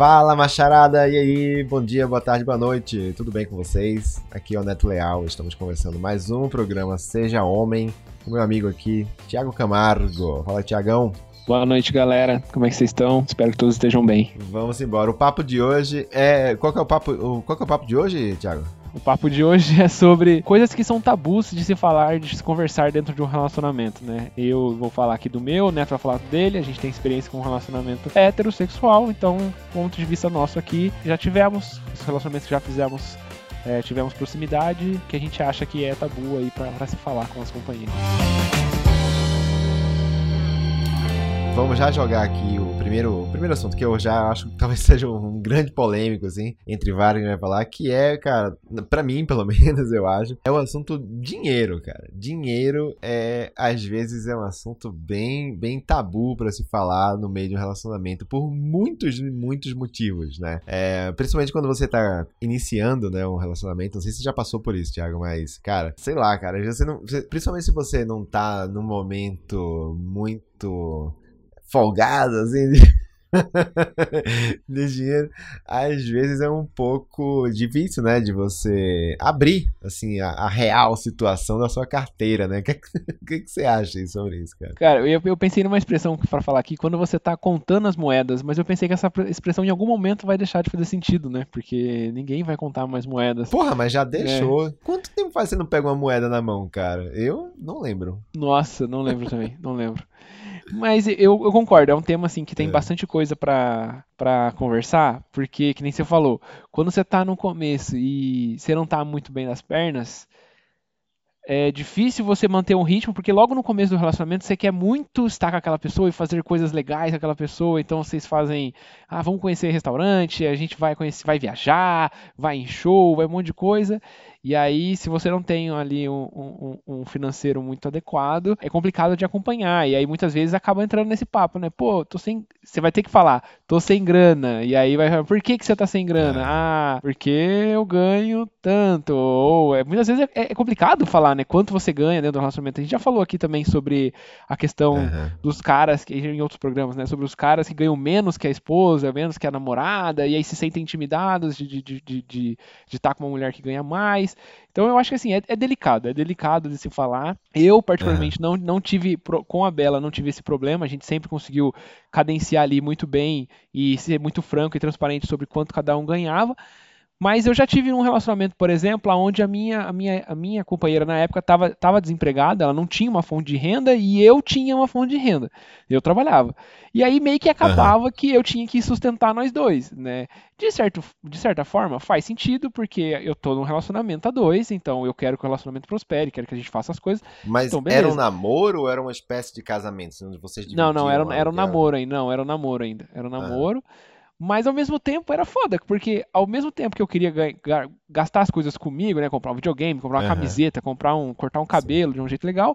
Fala, macharada! E aí? Bom dia, boa tarde, boa noite. Tudo bem com vocês? Aqui é o Neto Leal. Estamos conversando mais um programa Seja Homem. O meu amigo aqui, Thiago Camargo. Fala, Tiagão. Boa noite, galera. Como é que vocês estão? Espero que todos estejam bem. Vamos embora. O papo de hoje é. Qual que é o papo, qual que é o papo de hoje, Thiago? O papo de hoje é sobre coisas que são tabus de se falar, de se conversar dentro de um relacionamento, né? Eu vou falar aqui do meu, o Neto vai falar dele, a gente tem experiência com um relacionamento heterossexual, então, ponto de vista nosso aqui, já tivemos os relacionamentos que já fizemos, é, tivemos proximidade, que a gente acha que é tabu aí pra se falar com as companheiras. Vamos já jogar aqui o primeiro, o primeiro assunto, que eu já acho que talvez seja um grande polêmico, assim, entre vários que vai falar, que é, cara, para mim, pelo menos, eu acho, é o assunto dinheiro, cara. Dinheiro é, às vezes, é um assunto bem, bem tabu para se falar no meio de um relacionamento, por muitos, muitos motivos, né? É, principalmente quando você tá iniciando, né, um relacionamento, não sei se você já passou por isso, Thiago, mas, cara, sei lá, cara, você não, principalmente se você não tá num momento muito folgado, assim, de... de dinheiro, às vezes é um pouco difícil, né, de você abrir, assim, a, a real situação da sua carteira, né? O que, que, que, você acha sobre isso, cara? Cara, eu, eu pensei numa expressão para falar aqui, quando você tá contando as moedas, mas eu pensei que essa expressão em algum momento vai deixar de fazer sentido, né? Porque ninguém vai contar mais moedas. Porra, mas já deixou. É. Quanto tempo faz você não pega uma moeda na mão, cara? Eu não lembro. Nossa, não lembro também, não lembro. Mas eu, eu, concordo, é um tema assim que tem é. bastante coisa para para conversar, porque que nem você falou, quando você tá no começo e você não tá muito bem das pernas, é difícil você manter um ritmo, porque logo no começo do relacionamento você quer muito estar com aquela pessoa e fazer coisas legais com aquela pessoa, então vocês fazem, ah, vamos conhecer restaurante, a gente vai conhecer, vai viajar, vai em show, vai um monte de coisa. E aí, se você não tem ali um, um, um, financeiro muito adequado, é complicado de acompanhar. E aí, muitas vezes, acaba entrando nesse papo, né? Pô, tô sem. Você vai ter que falar, tô sem grana. E aí vai falar, por que, que você tá sem grana? É. Ah, porque eu ganho tanto. Ou é, muitas vezes é, é, complicado falar, né? Quanto você ganha dentro do relacionamento. A gente já falou aqui também sobre a questão uhum. dos caras, que, em outros programas, né? Sobre os caras que ganham menos que a esposa, menos que a namorada, e aí se sentem intimidados de estar de, de, de, de, estar com uma mulher que ganha mais. Então eu acho que assim, é, é delicado, é delicado de se falar. Eu, particularmente, é. não, não tive, com a Bela, não tive esse problema. A gente sempre conseguiu cadenciar ali muito bem e ser muito franco e transparente sobre quanto cada um ganhava. Mas eu já tive um relacionamento, por exemplo, onde a minha, a minha, a minha companheira na época estava desempregada, ela não tinha uma fonte de renda e eu tinha uma fonte de renda. Eu trabalhava. E aí meio que acabava uhum. que eu tinha que sustentar nós dois, né? De, certo, de certa forma, faz sentido, porque eu tô num relacionamento a dois, então eu quero que o relacionamento prospere, quero que a gente faça as coisas. Mas então, era um namoro ou era uma espécie de casamento? Onde vocês não, não, era, era um namoro ainda. Não, era um namoro ainda. Era um namoro. Uhum. Mas ao mesmo tempo era foda, porque ao mesmo tempo que eu queria gastar as coisas comigo, né? Comprar um videogame, comprar uma uhum. camiseta, comprar um. cortar um cabelo Sim. de um jeito legal,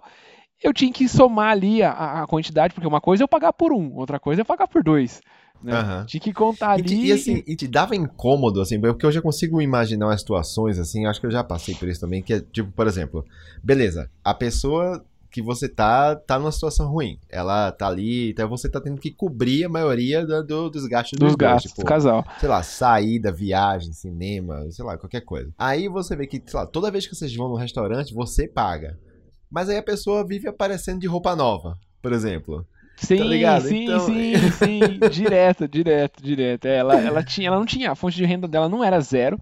eu tinha que somar ali a, a, quantidade, porque uma coisa é eu pagar por um, outra coisa é eu pagar por dois. Né? Uhum. Tinha que contar ali. E, te, e assim, e te dava incômodo, assim, porque eu já consigo imaginar umas situações, assim, acho que eu já passei por isso também, que é tipo, por exemplo, beleza, a pessoa que você tá, tá numa situação ruim. Ela tá ali, então você tá tendo que cobrir a maioria do, do dos gastos dos, dos gastos tipo, do casal. Sei lá, saída, viagem, cinema, sei lá, qualquer coisa. Aí você vê que, sei lá, toda vez que vocês vão no restaurante, você paga. Mas aí a pessoa vive aparecendo de roupa nova, por exemplo. Sim, tá sim, então... sim, sim, direto, direto, direto. É, ela, ela, tinha, ela não tinha, a fonte de renda dela não era zero,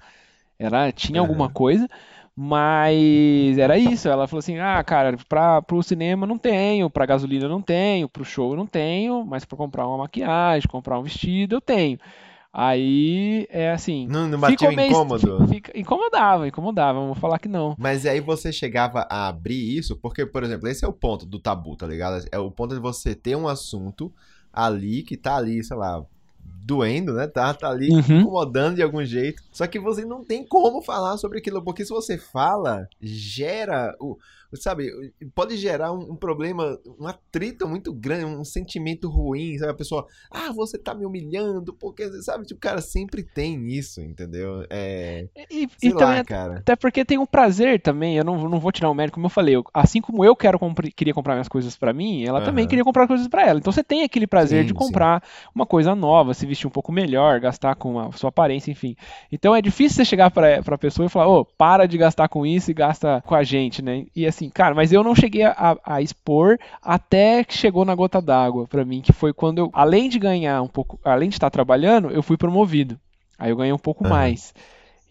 ela tinha uhum. alguma coisa, mas era isso. Ela falou assim: ah, cara, pra, pro cinema não tenho, pra gasolina não tenho, pro show não tenho, mas pra comprar uma maquiagem, comprar um vestido eu tenho. Aí é assim. Não, não meio, incômodo? Fica, incomodava, incomodava, vou falar que não. Mas aí você chegava a abrir isso, porque, por exemplo, esse é o ponto do tabu, tá ligado? É o ponto de você ter um assunto ali que tá ali, sei lá, doendo, né? Tá, tá ali uhum. incomodando de algum jeito. Só que você não tem como falar sobre aquilo, porque se você fala, gera o. Sabe, pode gerar um, um problema, um atrito muito grande, um sentimento ruim, sabe? A pessoa, ah, você tá me humilhando, porque, sabe, tipo, o cara sempre tem isso, entendeu? É... E, Sei e lá, também, cara. até porque tem um prazer também, eu não, não vou tirar o mérito, como eu falei, eu- assim como eu quero compri- queria comprar minhas coisas pra mim, ela também Aham. queria comprar coisas pra ela. Então você tem aquele prazer Sim, de sim. comprar uma coisa nova, se vestir um pouco melhor, gastar com a sua aparência, enfim. Então é difícil você chegar pra, pra pessoa e falar, ô, para de gastar com isso e gasta com a gente, né? E assim, cara, mas eu não cheguei a, a expor até que chegou na gota d'água pra mim, que foi quando eu, além de ganhar um pouco, além de estar trabalhando, eu fui promovido. Aí eu ganhei um pouco Aham. mais.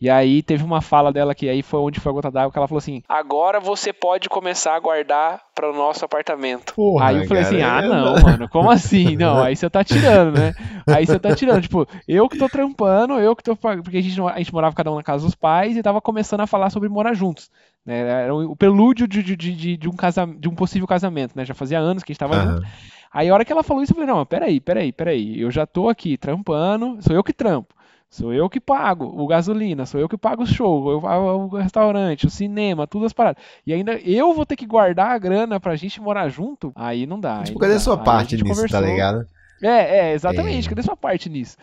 E aí teve uma fala dela que aí foi onde foi a gota d'água que ela falou assim: "Agora você pode começar a guardar para o nosso apartamento". Porra, aí eu falei assim: "Ah, não, mano, como assim? Não, aí você tá tirando, né? Aí você tá tirando, tipo, eu que tô trampando, eu que tô porque a gente, a gente morava cada um na casa dos pais e tava começando a falar sobre morar juntos. Né? Era o prelúdio de, de, de, de um casa, de um possível casamento, né? Já fazia anos que a gente tava junto. Aham. Aí a hora que ela falou isso, eu falei, não, peraí, peraí, peraí, eu já tô aqui trampando, sou eu que trampo, sou eu que pago o gasolina, sou eu que pago o show, eu, o restaurante, o cinema, tudo as paradas. E ainda eu vou ter que guardar a grana pra gente morar junto? Aí não dá. Tipo, cadê a sua a parte gente nisso, tá conversou. ligado? É, é, exatamente. É. Cadê sua parte nisso?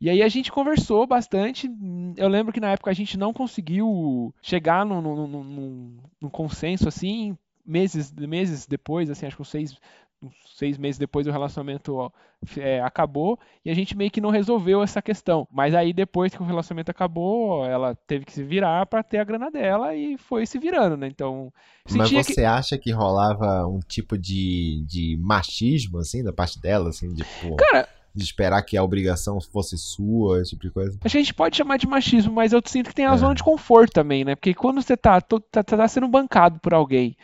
E aí a gente conversou bastante. Eu lembro que na época a gente não conseguiu chegar num, num, num- num- num consenso assim, meses, meses depois, assim, acho que uns seis, seis meses depois o relacionamento ó, é, acabou e a gente meio que não resolveu essa questão. Mas aí depois que o relacionamento acabou, ela teve que se virar pra ter a grana dela e foi se virando, né? Então, Mas sentia que você acha que rolava um tipo de, de machismo, assim, da parte dela, assim, de, pô, Cara, de esperar que a obrigação fosse sua, esse tipo de coisa? Acho que a gente pode chamar de machismo, mas eu sinto que tem a É. zona de conforto também, né? Porque quando você tá, tá, tá sendo bancado por alguém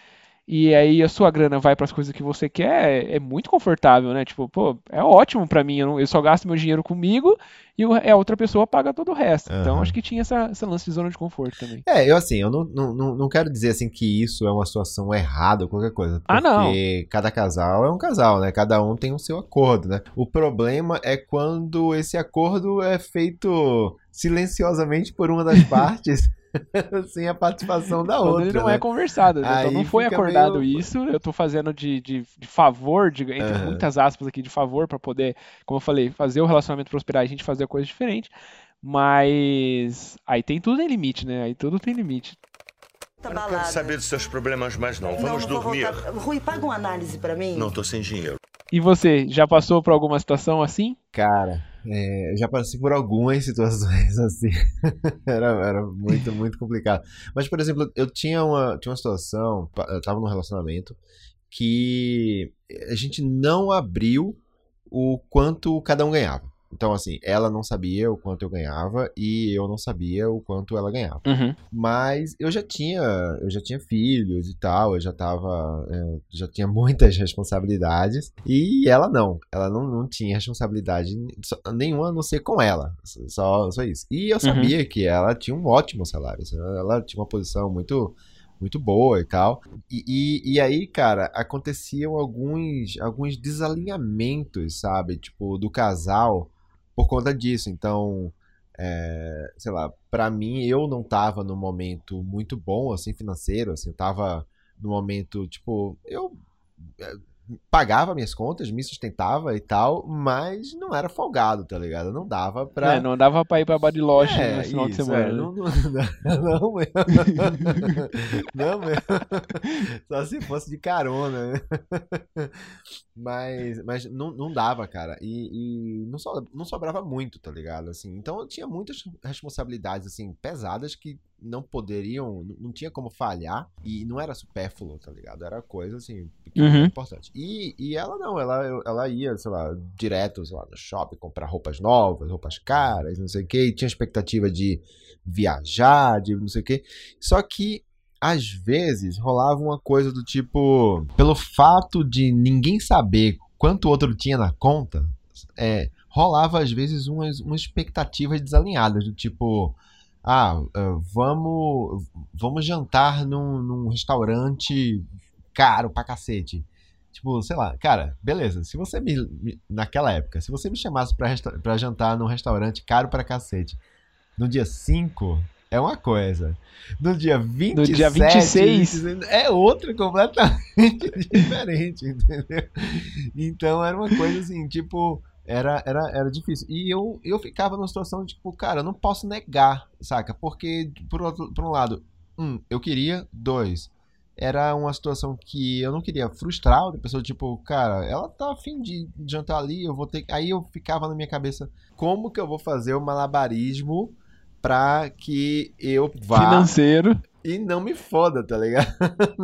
e aí a sua grana vai para as coisas que você quer, é, é muito confortável, né? Tipo, pô, é ótimo pra mim, eu, não- eu só gasto meu dinheiro comigo e a outra pessoa paga todo o resto. Então Aham. acho que tinha essa, essa lance de zona de conforto também. É, eu assim, eu não, não, não, quero dizer assim que isso é uma situação errada ou qualquer coisa. Ah, não. Porque cada casal é um casal, né? Cada um tem o seu acordo, né? O problema é quando esse acordo é feito silenciosamente por uma das partes, sem a participação da Quando outra. ele não né? é conversado, né? Então não foi acordado meio- isso, eu tô fazendo de, de, de favor, de, entre Aham. muitas aspas aqui, de favor, pra poder, como eu falei, fazer o relacionamento prosperar e a gente fazer coisa diferente. Mas aí tem tudo em limite, né? Aí tudo tem limite. Tá Eu não quero saber dos seus problemas mais não. Não, Vamos não dormir. voltar. Rui, paga uma análise pra mim. Não tô sem dinheiro. E você, já passou por alguma situação assim? Cara, é, já passei por algumas situações assim. era, era muito, muito complicado. Mas, por exemplo, eu tinha uma, tinha uma situação, eu tava num relacionamento que a gente não abriu o quanto cada um ganhava. Então, assim, ela não sabia o quanto eu ganhava e eu não sabia o quanto ela ganhava. Uhum. Mas eu já tinha, eu já tinha filhos e tal, eu já tava, é, já tinha muitas responsabilidades e ela não, ela não, não tinha responsabilidade nenhuma a não ser com ela, só, só isso. E eu sabia que ela tinha um ótimo salário, assim, ela tinha uma posição muito muito boa e tal. E, e, e aí, cara, aconteciam alguns, alguns desalinhamentos, sabe? Tipo, do casal por conta disso. Então, é, sei lá, pra mim eu não tava num momento muito bom, assim, financeiro, assim, eu tava no momento, tipo, eu é, pagava minhas contas, me sustentava e tal, mas não era folgado, tá ligado? Não dava pra... É, não dava pra ir pra Bariloche É, no final de isso, semana. é, não, não, não mesmo. Não mesmo. Só se fosse de carona, né? Mas, mas não, não dava, cara. E, e não, so, não sobrava muito, tá ligado? Assim, então eu tinha muitas responsabilidades, assim, pesadas que não poderiam, não- tinha como falhar. E não era supérfluo, tá ligado? Era coisa, assim, Uhum. importante. E, e ela não, ela, ela ia, sei lá, direto, sei lá, no shopping comprar roupas novas, roupas caras, não sei o que, e tinha expectativa de viajar, de não sei o que. Só que às vezes rolava uma coisa do tipo, pelo fato de ninguém saber quanto o outro tinha na conta, é, rolava às vezes umas, umas expectativas desalinhadas, do tipo, ah, vamos, vamos jantar num, num restaurante caro pra cacete. Tipo, sei lá, cara, beleza. Se você me, me- naquela época, se você me chamasse pra, pra jantar num restaurante caro pra cacete, no dia 5 é uma coisa. No dia 27, dia 26. 26, é outra completamente diferente, entendeu? Então era uma coisa assim, tipo, Era, era, era difícil. E eu, eu ficava numa situação de, tipo, cara, eu não posso negar, saca? Porque, por, outro, por um lado, um, eu queria, dois, era uma situação que eu não queria frustrar outra pessoa, tipo, cara, ela tá afim de jantar ali, eu vou ter. Aí eu ficava na minha cabeça, como que eu vou fazer o malabarismo pra que eu vá Financeiro. E não me foda, tá ligado?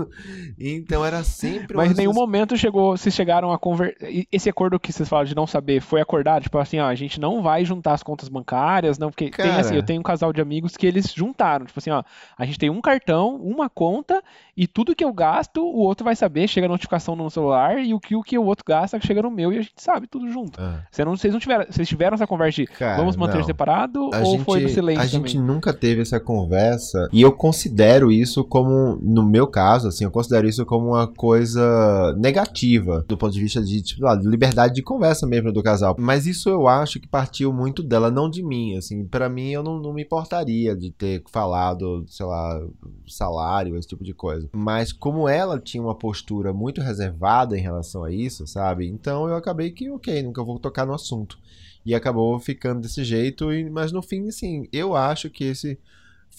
então era sempre Mas em nenhum momento chegou, vocês chegaram a conversar. Esse acordo que vocês falam de não saber foi acordado? Tipo assim, ó, a gente não vai juntar as contas bancárias, não, porque tem Cara. assim, eu tenho um casal de amigos que eles juntaram, tipo assim, ó, a gente tem um cartão, uma conta e tudo que eu gasto, o outro vai saber, chega a notificação no celular e o que o que o outro gasta chega no meu e a gente sabe tudo junto. Ah, Você não, vocês não tiveram, vocês tiveram essa conversa de cara, vamos manter não. separado A ou gente, foi no silêncio a também? gente nunca teve essa conversa e eu considero isso como, no meu caso, assim, eu considero isso como uma coisa negativa do ponto de vista de, tipo, lá, de liberdade de conversa mesmo do casal. Mas isso eu acho que partiu muito dela, não de mim, assim. Pra mim, eu não, não me importaria de ter falado, sei lá, salário, esse tipo de coisa. Mas como ela tinha uma postura muito reservada em relação a isso, sabe? Então eu acabei que, ok, nunca vou tocar no assunto. E acabou ficando desse jeito, mas no fim, assim, eu acho que esse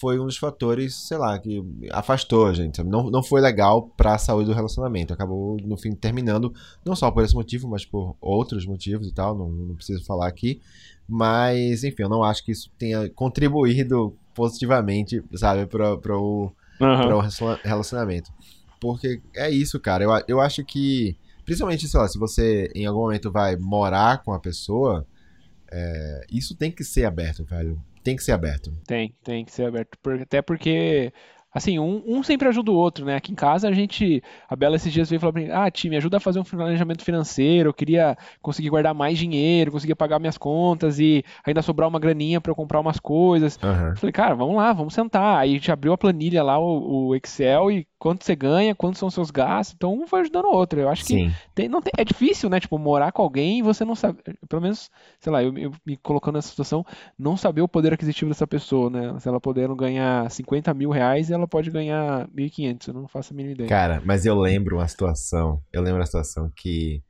foi um dos fatores, sei lá, que afastou a gente. sabe? Não, não foi legal pra saúde do relacionamento. Acabou, no fim, terminando, não só por esse motivo, mas por outros motivos e tal, não, não preciso falar aqui. Mas, enfim, eu não acho que isso tenha contribuído positivamente, sabe, para o para relaciona- relacionamento. Porque é isso, cara. Eu, a- eu acho que, principalmente, sei lá, se você em algum momento vai morar com a pessoa, é, isso tem que ser aberto, velho. Tem que ser aberto. Tem, tem que ser aberto. Até porque, assim, um, um sempre ajuda o outro, né? Aqui em casa a gente. A Bela esses dias veio falar pra mim: Ah, Ti, me ajuda a fazer um planejamento financeiro. Eu queria conseguir guardar mais dinheiro, conseguir pagar minhas contas e ainda sobrar uma graninha pra eu comprar umas coisas. Eu falei, cara, vamos lá, vamos sentar. Aí a gente abriu a planilha lá, o, o Excel, e quanto você ganha, quantos são os seus gastos. Então um vai ajudando o outro. Eu acho que Sim. tem, não tem- é difícil, né? Tipo, morar com alguém e você não sabe, pelo menos, sei lá, eu, eu me colocando nessa situação, não saber o poder aquisitivo dessa pessoa, né? Se ela puder ganhar 50 mil reais, ela pode ganhar 1.500, eu não faço a mínima ideia. Cara, mas eu lembro uma situação. Eu lembro uma situação que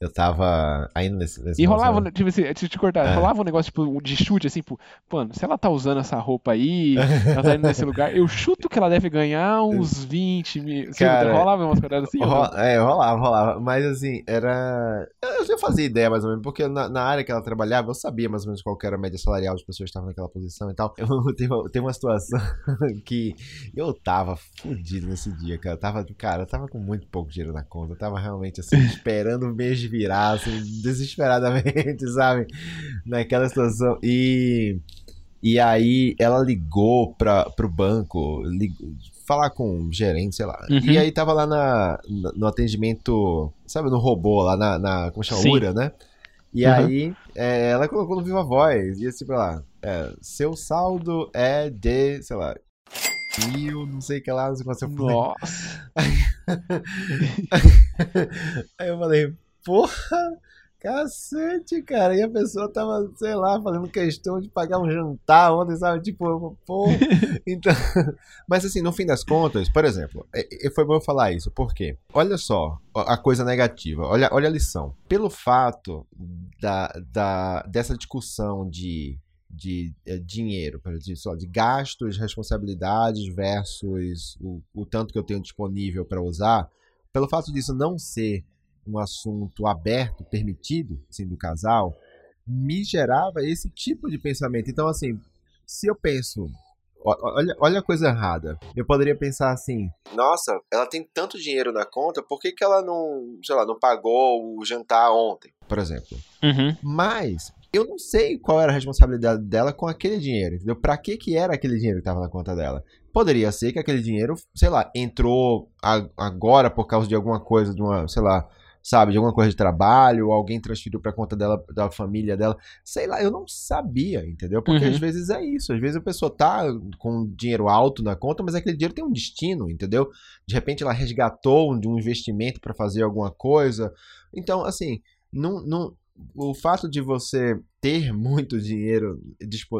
eu tava ainda nesse. nesse E rolava, relacionamento. tipo assim, deixa eu te cortar, É. rolava um negócio tipo de chute, assim, tipo, mano, se ela tá usando essa roupa aí, ela tá indo nesse lugar, eu chuto que ela deve ganhar uns 20 mil. Cara, rolava umas paradas assim? Ro- É, rolava, rolava. Mas assim, era. Eu já fazia ideia mais ou menos, porque na, na área que ela trabalhava, eu sabia mais ou menos qual era a média salarial das pessoas que estavam naquela posição e tal. Eu teve uma situação que eu tava fudido nesse dia, cara. Eu tava, cara, eu tava com muito pouco dinheiro na conta. Eu tava realmente assim, esperando o mês virar, assim, desesperadamente, sabe? Naquela situação. E. E aí ela ligou pra, pro banco, ligou, falar com o gerente, sei lá. Uhum. E aí tava lá na, na- no atendimento, sabe, no robô, lá na, na como chama, Sim. URA, né? E Uhum. aí é, ela colocou no Viva Voz, e assim, pra lá, é, seu saldo é de, sei lá, mil, não sei o que lá, não sei quanto eu falei. Nossa. Aí eu falei, porra, cacete, cara. E a pessoa tava, sei lá, fazendo questão de pagar um jantar ontem, sabe? Tipo, pô. Então. Mas assim, no fim das contas, por exemplo, é- é- foi bom eu falar isso, porque, olha só a coisa negativa, olha, olha a lição. Pelo fato da, da, dessa discussão de. De eh, dinheiro, sei lá, de gastos, responsabilidades versus o, o tanto que eu tenho disponível para usar, pelo fato disso não ser um assunto aberto, permitido, assim, do casal, me gerava esse tipo de pensamento. Então, assim, se eu penso, olha, olha a coisa errada, eu poderia pensar assim, nossa, ela tem tanto dinheiro na conta, por que, que ela não, sei lá, não pagou o jantar ontem, por exemplo? Uhum. Mas eu não sei qual era a responsabilidade dela com aquele dinheiro, entendeu? Pra que que era aquele dinheiro que tava na conta dela? Poderia ser que aquele dinheiro, sei lá, entrou agora por causa de alguma coisa, de uma, sei lá, sabe, de alguma coisa de trabalho, ou alguém transferiu pra conta dela, da família dela. Sei lá, eu não sabia, entendeu? Porque Uhum. às vezes é isso. Às vezes a pessoa tá com dinheiro alto na conta, mas aquele dinheiro tem um destino, entendeu? De repente ela resgatou de um investimento pra fazer alguma coisa. Então, assim, não, não, o fato de você ter muito dinheiro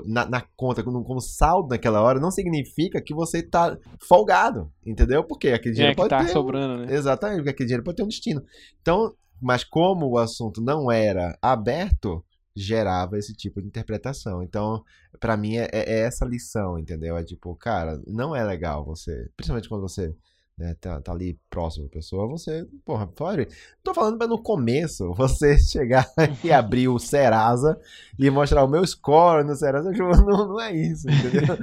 na, na conta como, como saldo naquela hora não significa que você tá folgado, entendeu? Porque aquele dinheiro É que pode tá ter sobrando, né? Exatamente, porque aquele dinheiro pode ter um destino. Então, mas como o assunto não era aberto, gerava esse tipo de interpretação. Então, pra mim, é, é essa lição, entendeu? É tipo, cara, não é legal você, principalmente quando você né, tá, tá ali próximo da pessoa, você, porra, fora. Tô falando pra no começo você chegar e abrir o Serasa e mostrar o meu score no Serasa, não, não é isso, entendeu?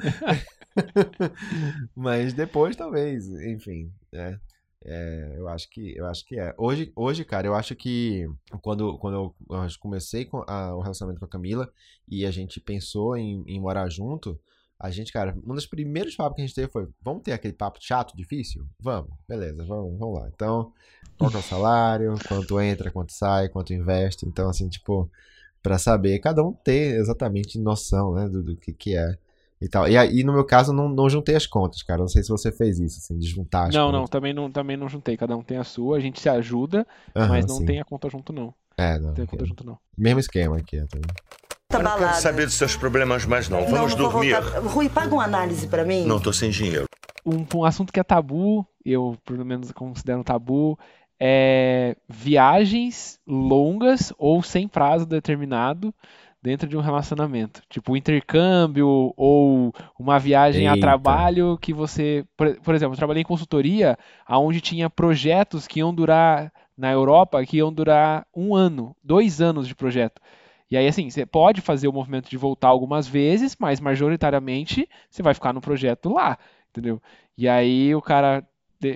Mas depois talvez, enfim, né? É, eu acho que eu acho que é. Hoje, hoje, cara, eu acho que quando, quando eu, eu comecei com a, o relacionamento com a Camila e a gente pensou em, em morar junto, a gente, cara, um dos primeiros papos que a gente teve foi: vamos ter aquele papo chato, difícil? Vamos, beleza, vamos, vamos lá. Então, qual é o salário, quanto entra, quanto sai, quanto investe. Então, assim, tipo, para saber, cada um ter exatamente noção, né, do, do que, que é e tal. E aí, no meu caso, não, não juntei as contas, cara. Não sei se você fez isso, assim, de juntar as Não, contas. não, também não, também não juntei. Cada um tem a sua, a gente se ajuda, Aham, mas não sim. tem a conta junto, não. É, não. Não tem a conta junto, não. Mesmo esquema aqui? Tá Eu não quero saber dos seus problemas mais não. Não, Vamos não vou dormir. voltar. Rui, paga uma análise pra mim. Não tô sem dinheiro. Um, um assunto que é tabu, eu pelo menos considero um tabu, é viagens longas ou sem prazo determinado dentro de um relacionamento. Tipo, intercâmbio ou uma viagem a Eita. trabalho que você. Por, por exemplo, eu trabalhei em consultoria onde tinha projetos que iam durar na Europa que iam durar um ano, dois anos de projeto. E aí, assim, você pode fazer o movimento de voltar algumas vezes, mas majoritariamente você vai ficar no projeto lá, entendeu? E aí o cara,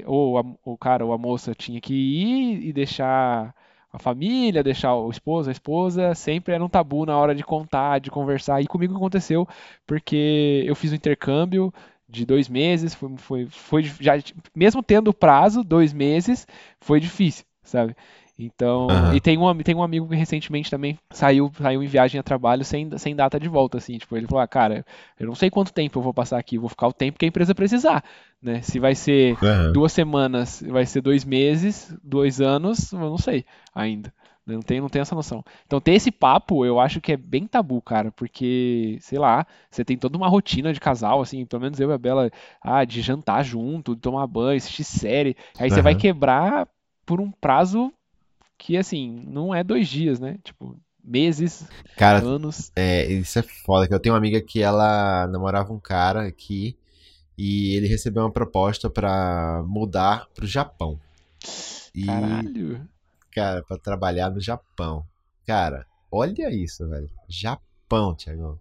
ou a, o cara ou a moça tinha que ir e deixar a família, deixar o esposo, a esposa, sempre era um tabu na hora de contar, de conversar. E comigo aconteceu porque eu fiz um intercâmbio de dois meses, foi, foi, foi já, mesmo tendo prazo, dois meses, foi difícil, sabe? Então, Aham. e tem um, tem um amigo que recentemente também saiu, saiu em viagem a trabalho sem, sem data de volta, assim, tipo, ele falou, ah, cara, eu não sei quanto tempo eu vou passar aqui, vou ficar o tempo que a empresa precisar, né? Se vai ser Aham. duas semanas, vai ser dois meses, dois anos, eu não sei ainda. né? Não tenho, não tenho essa noção. Então, ter esse papo, eu acho que é bem tabu, cara, porque, sei lá, você tem toda uma rotina de casal, assim, pelo menos eu e a Bela, ah, de jantar junto, de tomar banho, assistir série. Aí você vai quebrar por um prazo que, assim, não é dois dias, né? Tipo, meses, Cara, anos. é, isso é foda, que eu tenho uma amiga que ela namorava um cara aqui e ele recebeu uma proposta pra mudar pro Japão. E, Caralho. cara, pra trabalhar no Japão. Cara, olha isso, velho. Japão, Thiago.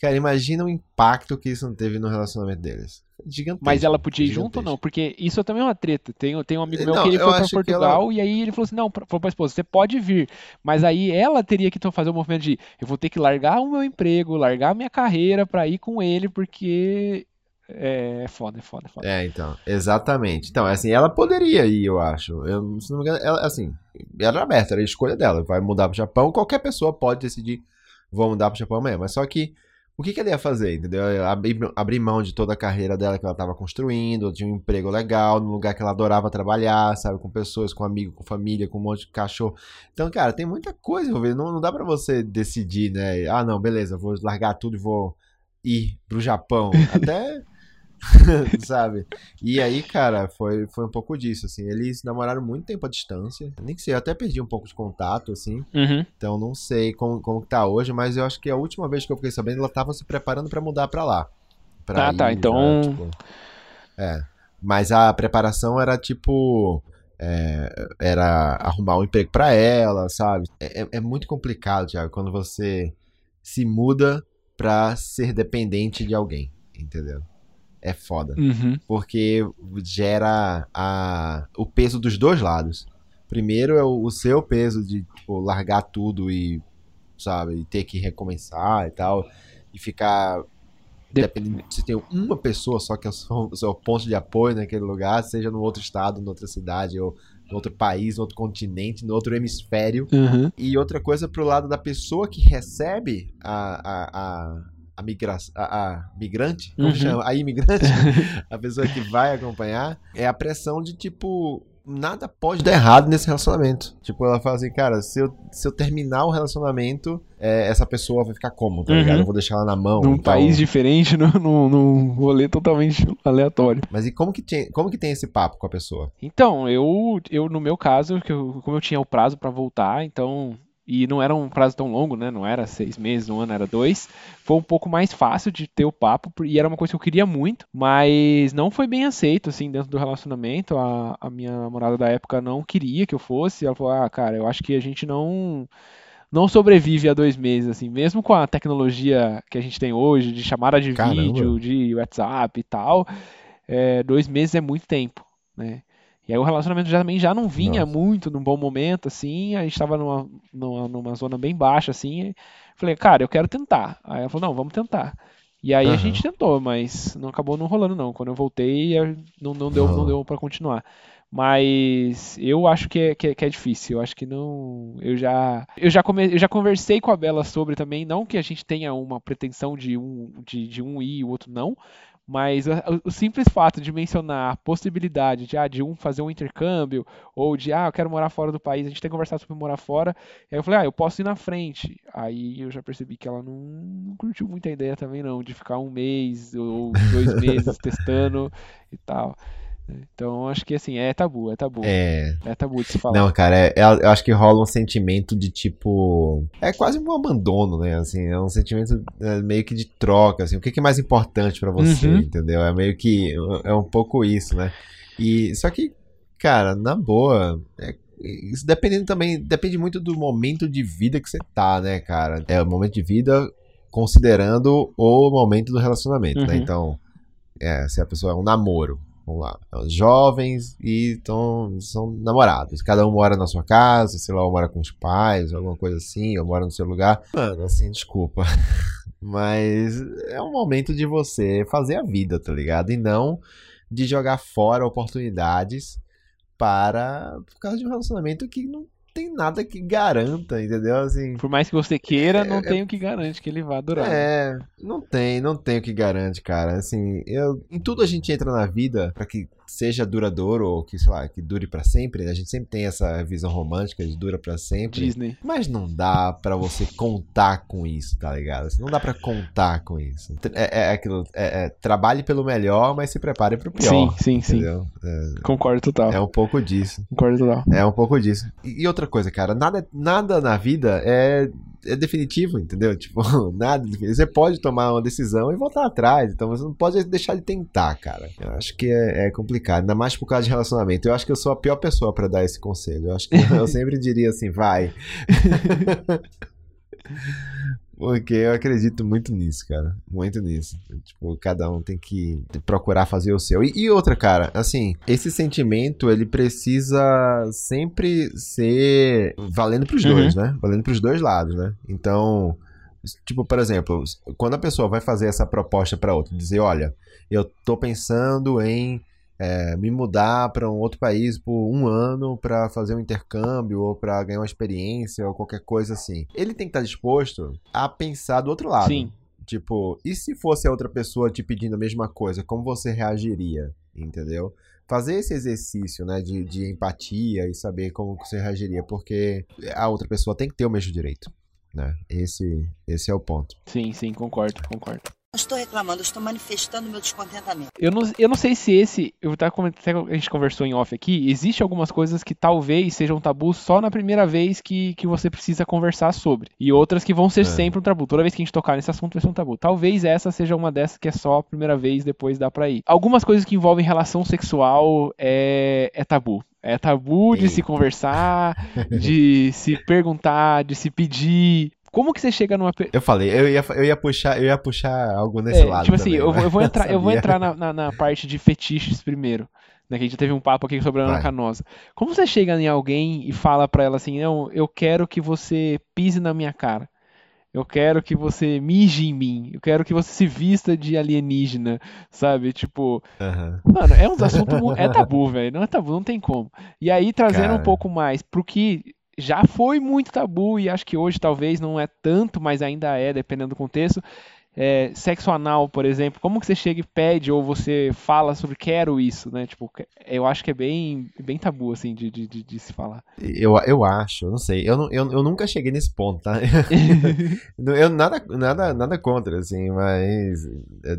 Cara, imagina o impacto que isso não teve no relacionamento deles. Gigantesco. Mas ela podia ir junto ou não? gigantesco. Porque isso também é uma treta. Tem, tem um amigo meu Não, que ele foi pra Portugal e aí ele falou assim: não, falou pra esposa, você pode vir. Mas aí ela teria que então fazer o movimento de eu vou ter que largar o meu emprego, largar a minha carreira pra ir com ele, porque é, é foda, é foda, é foda. É, então, exatamente. Então, assim, ela poderia ir, eu acho. Eu, se não me engano, ela, assim, era aberta, era a escolha dela. Vai mudar pro Japão, qualquer pessoa pode decidir, vou mudar pro Japão amanhã. Mas só que, o que, que ela ia fazer, entendeu? Abrir, mão de toda a carreira dela que ela tava construindo, de um emprego legal, num lugar que ela adorava trabalhar, sabe? Com pessoas, com amigos, com família, com um monte de cachorro. Então, cara, tem muita coisa envolvida. Não, não dá pra você decidir, né? Ah, não, beleza, vou largar tudo e vou ir pro Japão. Até. sabe? E aí, cara, foi, foi um pouco disso, assim. Eles namoraram muito tempo à distância. Nem sei, eu até perdi um pouco de contato, assim. Uhum. Então não sei como, como que tá hoje, mas eu acho que a última vez que eu fiquei sabendo, ela tava se preparando pra mudar pra lá. Pra Ah, tá, ir então- já, tipo, é. Mas a preparação era tipo. é, era arrumar um emprego pra ela, sabe? É, é- é muito complicado, Thiago, quando você se muda pra ser dependente de alguém, entendeu? É foda Uhum. porque gera a, o peso dos dois lados. Primeiro é o, o seu peso de tipo, largar tudo e, sabe, e ter que recomeçar e tal, e ficar. De- Dependendo, você tem uma pessoa só que é o seu, o seu ponto de apoio naquele lugar, seja no outro estado, em outra cidade, ou no outro país, no outro continente, no outro hemisfério. Uhum. E outra coisa pro lado da pessoa que recebe a, a, a, a, migra a, a migrante, como Uhum. chama? A imigrante, a pessoa que vai acompanhar, é a pressão de tipo, nada pode dar errado nesse relacionamento. Tipo, ela fala assim, cara, se eu, se eu terminar o relacionamento, é, essa pessoa vai ficar como, tá Uhum. ligado? Eu vou deixar ela na mão. Num então- país diferente, num, num, num rolê totalmente aleatório. Mas e como que, tem, como que tem esse papo com a pessoa? Então, eu, eu no meu caso, eu- como eu tinha o prazo pra voltar, então. E não era um prazo tão longo, né? Não era seis meses, um ano, era dois. Foi um pouco mais fácil de ter o papo, e era uma coisa que eu queria muito, mas não foi bem aceito, assim, dentro do relacionamento. A, a minha namorada da época não queria que eu fosse. Ela falou: Ah, cara, eu acho que a gente não. Não sobrevive a dois meses, assim, mesmo com a tecnologia que a gente tem hoje, de chamada de Caramba. vídeo, de WhatsApp e tal, é, dois meses é muito tempo, né? E aí o relacionamento já, também já não vinha Nossa. muito num bom momento, assim, a gente tava numa, numa, numa zona bem baixa, assim, e falei, cara, eu quero tentar. Aí ela falou, não, vamos tentar. E aí a Aham. gente tentou, mas não acabou não rolando, não. Quando eu voltei, não, não deu, não Não. deu para continuar. Mas eu acho que é, que é, que é difícil. Eu acho que não. Eu já, eu já, come, eu já conversei com a Bela sobre também. Não que a gente tenha uma pretensão de um, de, de um ir e o outro não. Mas a- o, o simples fato de mencionar a possibilidade de, ah, de um fazer um intercâmbio, ou de, ah, eu quero morar fora do país, a gente tem conversado sobre morar fora. Aí eu falei, ah, eu posso ir na frente. Aí eu já percebi que ela não, não curtiu muito a ideia também, não, de ficar um mês ou dois meses testando e tal. Então acho que assim, é tabu, é tabu. É. É tabu de se falar. Não, cara, é- é- eu acho que rola um sentimento de tipo. É quase um abandono, né? Assim, é um sentimento é, meio que de troca, assim. O que é mais importante pra você, Uhum. entendeu? É meio que. É um pouco isso, né? E. Só que, cara, na boa. é- isso dependendo também. Depende muito do momento de vida que você tá, né, cara? É o momento de vida considerando o momento do relacionamento, né? Uhum. Então. É, se a pessoa é um namoro. Vamos lá. Os jovens e tão, são namorados. Cada um mora na sua casa, sei lá, ou mora com os pais, alguma coisa assim, ou mora no seu lugar. Mano, assim, desculpa. Mas é um momento de você fazer a vida, tá ligado? E não de jogar fora oportunidades para por causa de um relacionamento que não tem nada que garanta, entendeu? Assim, Por mais que você queira, É, não é- tem o que garante que ele vá durar. é, não tem, não tem o que garante, cara. Assim, eu, em tudo a gente entra na vida pra que seja duradouro ou que, sei lá, que dure pra sempre. A gente sempre tem essa visão romântica de dura pra sempre. Disney. Mas não dá pra você contar com isso, tá ligado? Assim, Não dá pra contar com isso. É, é aquilo, é- é, trabalhe pelo melhor, mas se prepare pro pior. Sim, sim, sim. entendeu? Concordo total. É um pouco disso. Concordo total. É um pouco disso. E, e outra coisa, cara, nada, nada na vida é, é definitivo, entendeu? Tipo, nada é definitivo. Você pode tomar uma decisão e voltar atrás. Então você não pode deixar de tentar, cara. Eu acho que é, é complicado, ainda mais por causa de relacionamento. Eu acho que eu sou a pior pessoa pra dar esse conselho. Eu acho que eu sempre diria assim, vai. Porque eu acredito muito nisso, cara. Muito nisso. Tipo, cada um tem que procurar fazer o seu. E, e outra, cara, assim, esse sentimento, ele precisa sempre ser valendo pros Uhum. dois, né? Valendo pros dois lados, né? Então, tipo, por exemplo, quando a pessoa vai fazer essa proposta pra outra, dizer, olha, eu tô pensando em é, me mudar para um outro país por um ano para fazer um intercâmbio ou para ganhar uma experiência ou qualquer coisa assim. Ele tem que estar disposto a pensar do outro lado. Sim. Tipo, e se fosse a outra pessoa te pedindo a mesma coisa, como você reagiria? Entendeu? Fazer esse exercício, né, de, de empatia e saber como você reagiria, porque a outra pessoa tem que ter o mesmo direito, né? Esse, esse é o ponto. Sim, sim, concordo, concordo. Não estou reclamando, estou manifestando meu descontentamento. Eu não, eu não sei se esse. Eu tava comentando, a gente conversou em off aqui. Existe algumas coisas que talvez sejam tabu só na primeira vez que, que você precisa conversar sobre. E outras que vão ser É. sempre um tabu. Toda vez que a gente tocar nesse assunto vai ser um tabu. Talvez essa seja uma dessas que é só a primeira vez, depois dá pra ir. Algumas coisas que envolvem relação sexual é, é tabu. É tabu de se Eita. conversar, de se perguntar, de se pedir. Como que você chega numa. Eu falei, eu ia, eu ia puxar, eu ia puxar algo nesse É, lado. tipo assim, também, eu, vou- mas eu vou entrar, eu vou entrar na, na, na parte de fetiches primeiro. Né, que a gente teve um papo aqui sobre a Ana Vai. Canosa. Como você chega em alguém e fala pra ela assim, não, eu quero que você pise na minha cara. Eu quero que você mije em mim. Eu quero que você se vista de alienígena, sabe? Tipo, Aham. Mano, é um assunto. É tabu, velho. Não é tabu, não tem como. E aí, trazendo um Cara. pouco mais pro que já foi muito tabu, e acho que hoje talvez não é tanto, mas ainda é, dependendo do contexto. é, sexo anal, por exemplo, como que você chega e pede ou você fala sobre quero isso, né? Tipo, eu acho que é bem, bem tabu, assim, de, de, de, de se falar. Eu, eu acho, não sei. Eu, eu, eu nunca cheguei nesse ponto, tá? eu nada, nada, nada contra, assim, mas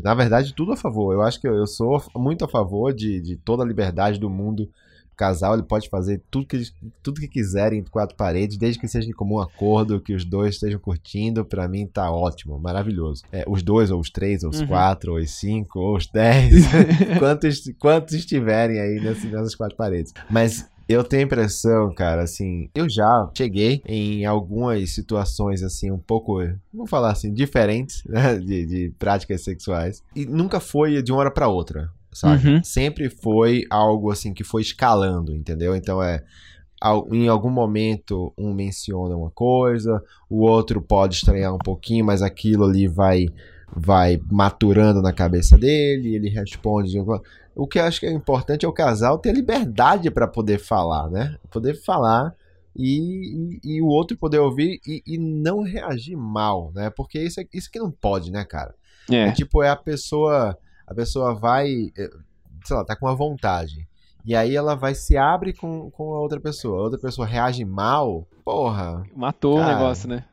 na verdade tudo a favor. Eu acho que eu, eu sou muito a favor de, de toda a liberdade do mundo casal ele pode fazer tudo que, tudo que quiser entre quatro paredes, desde que seja de comum acordo, que os dois estejam curtindo, para mim tá ótimo, maravilhoso. É, os dois, ou os três, ou os uhum. quatro, ou os cinco, ou os dez, quantos, quantos estiverem aí nessas, nessas quatro paredes. Mas eu tenho a impressão, cara, assim, eu já cheguei em algumas situações, assim, um pouco, vamos falar assim, diferentes, né, de, de práticas sexuais. E nunca foi de uma hora para outra sabe? Uhum. Sempre foi algo assim que foi escalando, entendeu? Então é em algum momento um menciona uma coisa, o outro pode estranhar um pouquinho, mas aquilo ali vai vai maturando na cabeça dele, ele responde. O que eu acho que é importante é o casal ter liberdade para poder falar, né? Poder falar e, e, e, o outro poder ouvir e, e, não reagir mal, né? Porque isso, é, isso que não pode, né, cara? É. é tipo, é a pessoa a pessoa vai, eh, sei lá, tá com uma vontade. E aí ela vai se abre com, com a outra pessoa. A outra pessoa reage mal, porra. Matou cara, o negócio, né?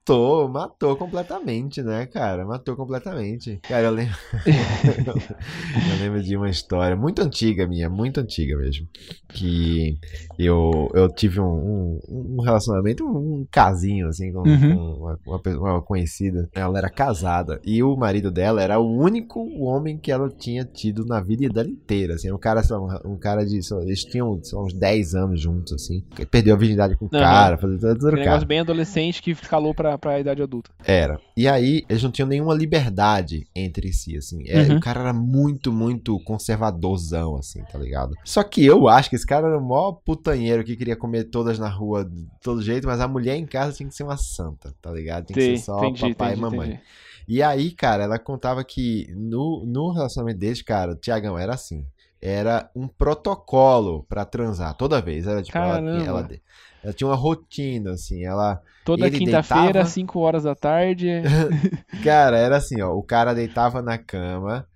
Matou, matou completamente, né, cara? Matou completamente. Cara, eu lembro. eu lembro de uma história muito antiga minha, muito antiga mesmo. Que eu, eu tive um, um, um relacionamento, um, casinho, assim, com, uhum. com uma, uma, conhecida. Ela era casada. E o marido dela era o único homem que ela tinha tido na vida dela inteira. Assim, um cara, um, cara de. Eles tinham uns 10 anos juntos, assim. Perdeu a virgindade com o cara, fazer tudo, tudo um negócio bem adolescente que escalou pra pra idade adulta. Era. E aí, eles não tinham nenhuma liberdade entre si, assim. É, uhum. O cara era muito, muito conservadorzão, assim, tá ligado? Só que eu acho que esse cara era o maior putanheiro que queria comer todas na rua de todo jeito, mas a mulher em casa tinha que ser uma santa, tá ligado? Tem que Sim, ser só entendi, papai entendi, e mamãe. Entendi. E aí, cara, ela contava que no, no relacionamento deles, cara, o Tiagão era assim. Era um protocolo para transar toda vez. Era tipo, ela, ela, ela tinha uma rotina, assim, ela... Toda quinta-feira, 5 horas da tarde. cara, era assim, ó, o cara deitava na cama,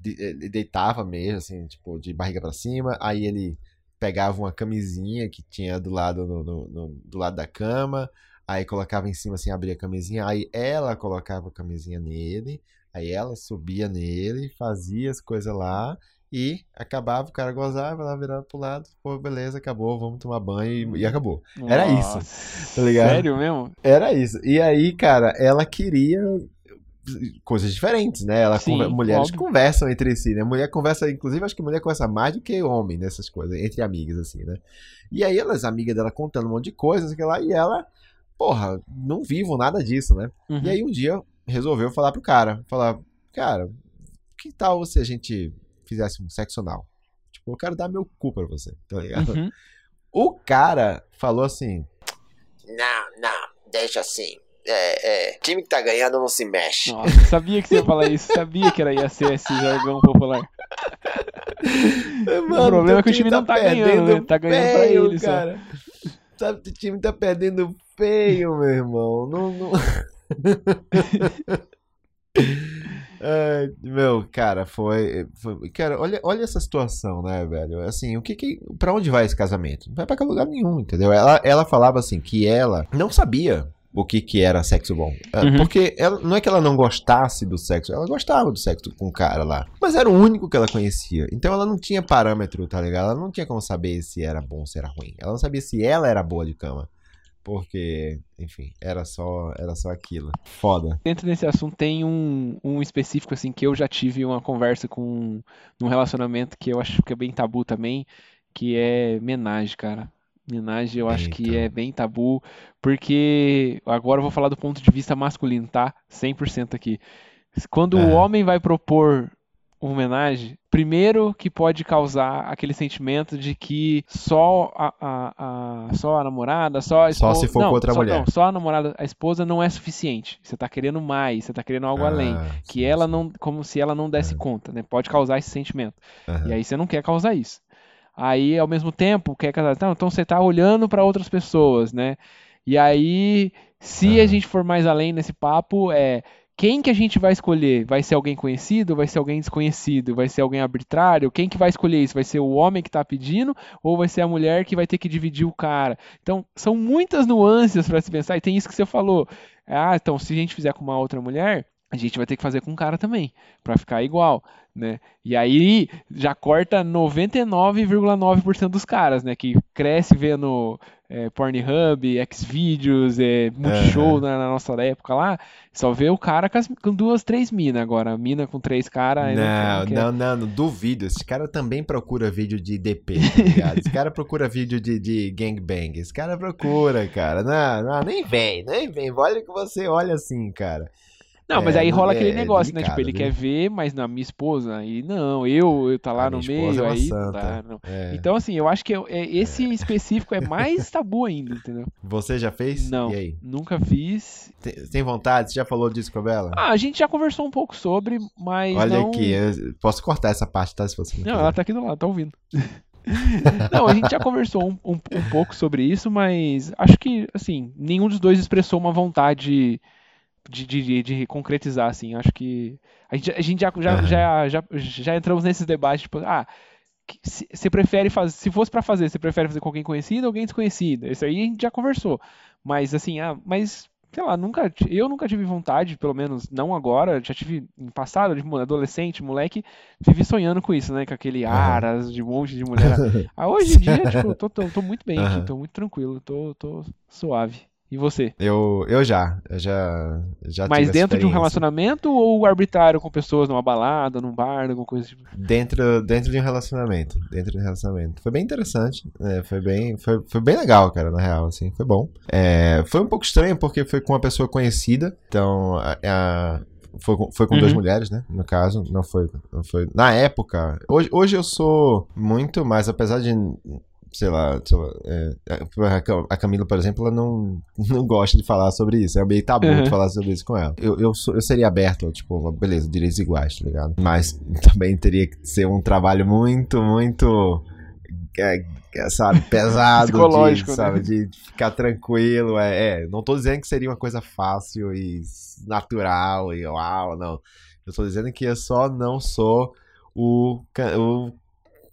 de, deitava mesmo, assim, tipo, de barriga para cima, aí ele pegava uma camisinha que tinha do lado, no, no, no, do lado da cama, aí colocava em cima, assim, abria a camisinha, aí ela colocava a camisinha nele, aí ela subia nele, fazia as coisas lá, e acabava, o cara gozava, ela virava pro lado, pô, beleza, acabou, vamos tomar banho e, e acabou. Era Nossa, isso, tá ligado? Sério mesmo? Era isso. E aí, cara, ela queria coisas diferentes, né? Ela Sim, mulheres óbvio. conversam entre si, né? Mulher conversa, inclusive, acho que mulher conversa mais do que homem nessas coisas, entre amigas, assim, né? E aí, elas, amigas dela contando um monte de coisas, que lá, e ela, porra, não vivo nada disso, né? Uhum. E aí, um dia, resolveu falar pro cara, falar, cara, que tal se a gente fizesse um sexo anal. Tipo, eu quero dar meu cu pra você, tá ligado? Uhum. O cara falou assim: Não, não, deixa assim. É, é, time que tá ganhando não se mexe. Nossa, sabia que você ia falar isso, sabia que era ia ser esse jargão popular. Mano, o problema é que o time tá não tá ganhando, né? Tá ganhando feio, pra ele, cara. Sabe, o time tá perdendo feio, meu irmão. Não, não... É, meu, cara, foi, foi, Cara, olha, olha essa situação, né, velho? Assim, o que que. Pra onde vai esse casamento? Não vai pra lugar nenhum, entendeu? Ela, ela falava assim que ela não sabia o que que era sexo bom. É, uhum. Porque ela, não é que ela não gostasse do sexo, ela gostava do sexo com o cara lá. Mas era o único que ela conhecia. Então ela não tinha parâmetro, tá ligado? Ela não tinha como saber se era bom ou se era ruim. Ela não sabia se ela era boa de cama porque, enfim, era só, era só aquilo. Foda. Dentro desse assunto tem um, um específico, assim, que eu já tive uma conversa com num relacionamento que eu acho que é bem tabu também, que é menagem, cara. Menagem eu acho que é bem tabu, porque agora eu vou falar do ponto de vista masculino, tá? 100% aqui. Quando é. o homem vai propor uma homenagem, primeiro que pode causar aquele sentimento de que só a, a, a só a namorada, só a esposa. Só se for não, com outra só, mulher. Não, só a namorada, a esposa não é suficiente. Você tá querendo mais, você tá querendo algo ah, além. Que sim, ela não. Como se ela não desse conta, né? Pode causar esse sentimento. Uhum. E aí você não quer causar isso. Aí, ao mesmo tempo, quer casar. Então, então você tá olhando para outras pessoas, né? E aí, se uhum. a gente for mais além nesse papo, é quem que a gente vai escolher? Vai ser alguém conhecido? Vai ser alguém desconhecido? Vai ser alguém arbitrário? Quem que vai escolher isso? Vai ser o homem que está pedindo ou vai ser a mulher que vai ter que dividir o cara? Então, são muitas nuances para se pensar e tem isso que você falou. Ah, então se a gente fizer com uma outra mulher, a gente vai ter que fazer com um cara também, para ficar igual, né? E aí já corta 99,9% dos caras, né? Que cresce vendo é, Pornhub, Xvideos, é, Multishow na, na, nossa época lá, só vê o cara com, as, com duas, três minas agora. Mina com três caras. Não, não, não, não, duvido. Esse cara também procura vídeo de DP, tá ligado? Esse cara procura vídeo de, de gangbang. Esse cara procura, cara. Não, não, nem vem, nem vem. Olha que você olha assim, cara. Não, mas é, aí rola é, aquele negócio, né? Tipo, ele quer ver, mas na minha esposa, aí não, eu, eu tá lá no meio, é aí tá. Então, assim, eu acho que esse específico é mais tabu ainda, entendeu? Você já fez? Não, nunca fiz. Tem, tem, vontade? Você já falou disso com a Bela? Ah, a gente já conversou um pouco sobre, mas Olha não... aqui, posso cortar essa parte, tá? Se você não, não ela tá aqui do lado, tá ouvindo. Não, a gente já conversou um, um, um, pouco sobre isso, mas acho que, assim, nenhum dos dois expressou uma vontade de, de, de, concretizar, assim. Acho que a gente, a gente já, já, uhum. já, já, já, entramos nesses debates, tipo, ah, você prefere fazer, se fosse para fazer, você prefere fazer com alguém conhecido ou alguém desconhecido? Isso aí a gente já conversou. Mas assim, ah, mas sei lá, nunca, eu nunca tive vontade, pelo menos não agora, já tive em passado, de adolescente, moleque, vivi sonhando com isso, né, com aquele aras de um monte de mulher. ah, hoje em dia, tipo, tô, tô, tô muito bem uhum. aqui, tô muito tranquilo, tô, tô suave. E você? Eu, eu já, eu já, já Mas dentro de um relacionamento ou arbitrário com pessoas numa balada, num bar, alguma coisa tipo? Dentro, dentro de um relacionamento, dentro de um relacionamento. Foi bem interessante, né? foi bem, foi, foi bem legal, cara, na real, assim, foi bom. É, foi um pouco estranho porque foi com uma pessoa conhecida, então a, a foi, foi com uhum. duas mulheres, né? No caso, não foi, não foi. Na época, hoje, hoje eu sou muito mais, apesar de sei lá, sei lá é, a Camila, por exemplo, ela não, não gosta de falar sobre isso. É meio tabu uhum. de falar sobre isso com ela. Eu, eu, sou, eu seria aberto, tipo, beleza, direitos iguais, tá ligado? Mas também teria que ser um trabalho muito, muito. É, é sabe, pesado, Psicológico, de, sabe, né? de ficar tranquilo. É, é, não tô dizendo que seria uma coisa fácil e natural e uau, não. Eu tô dizendo que eu só não sou o, o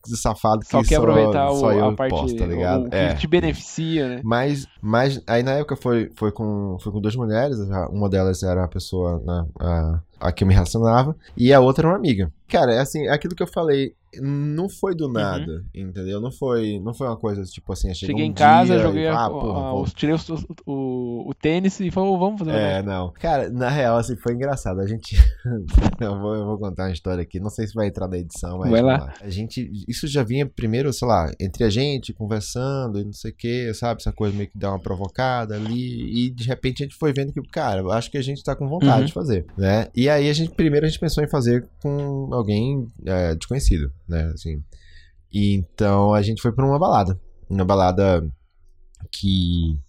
safado que só quer só, aproveitar só o, a parte posso, tá ligado? O, que é. te beneficia, né? Mas, mas aí na época foi, foi, com, foi com duas mulheres, uma delas era a pessoa né, a, a que eu me relacionava, e a outra era uma amiga. Cara, é assim, é aquilo que eu falei, não foi do uhum. nada, uhum. entendeu? Não foi, não foi uma coisa tipo assim, cheguei um em casa, joguei, e, ah, porra, tirei o, o, o, tênis e falou, vamos fazer É, não. Cara, na real, assim, foi engraçado. A gente. eu, vou, eu vou contar uma história aqui, não sei se vai entrar na edição, mas. Vai lá. A gente. Isso já vinha primeiro, sei lá, entre a gente, conversando e não sei o que, sabe? Essa coisa meio que dá uma provocada ali. E de repente a gente foi vendo que, cara, acho que a gente tá com vontade uhum. de fazer, né? E aí a gente, primeiro a gente pensou em fazer com alguém é, desconhecido né? Assim. E então a gente foi pra uma balada. Uma balada que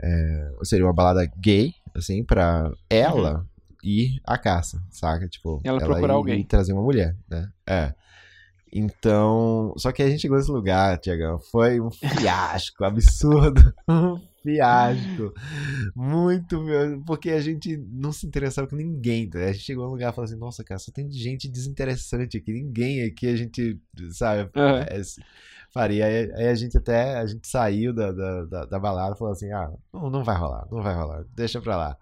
é, seria uma balada gay, assim, pra ela uhum. ir à caça, saca? Tipo, ela, ela procurar alguém. trazer uma mulher, né? É. Então, só que a gente chegou nesse lugar, Tiagão, foi um fiasco absurdo. Um fiasco. Muito, porque a gente não se interessava com ninguém. Tá? A gente chegou num lugar e falou assim: nossa, cara, só tem gente desinteressante aqui. Ninguém aqui a gente, sabe, uhum. é, faria. Aí, aí, a gente até a gente saiu da, da, da, da balada e falou assim: ah, não, não vai rolar, não vai rolar, deixa pra lá.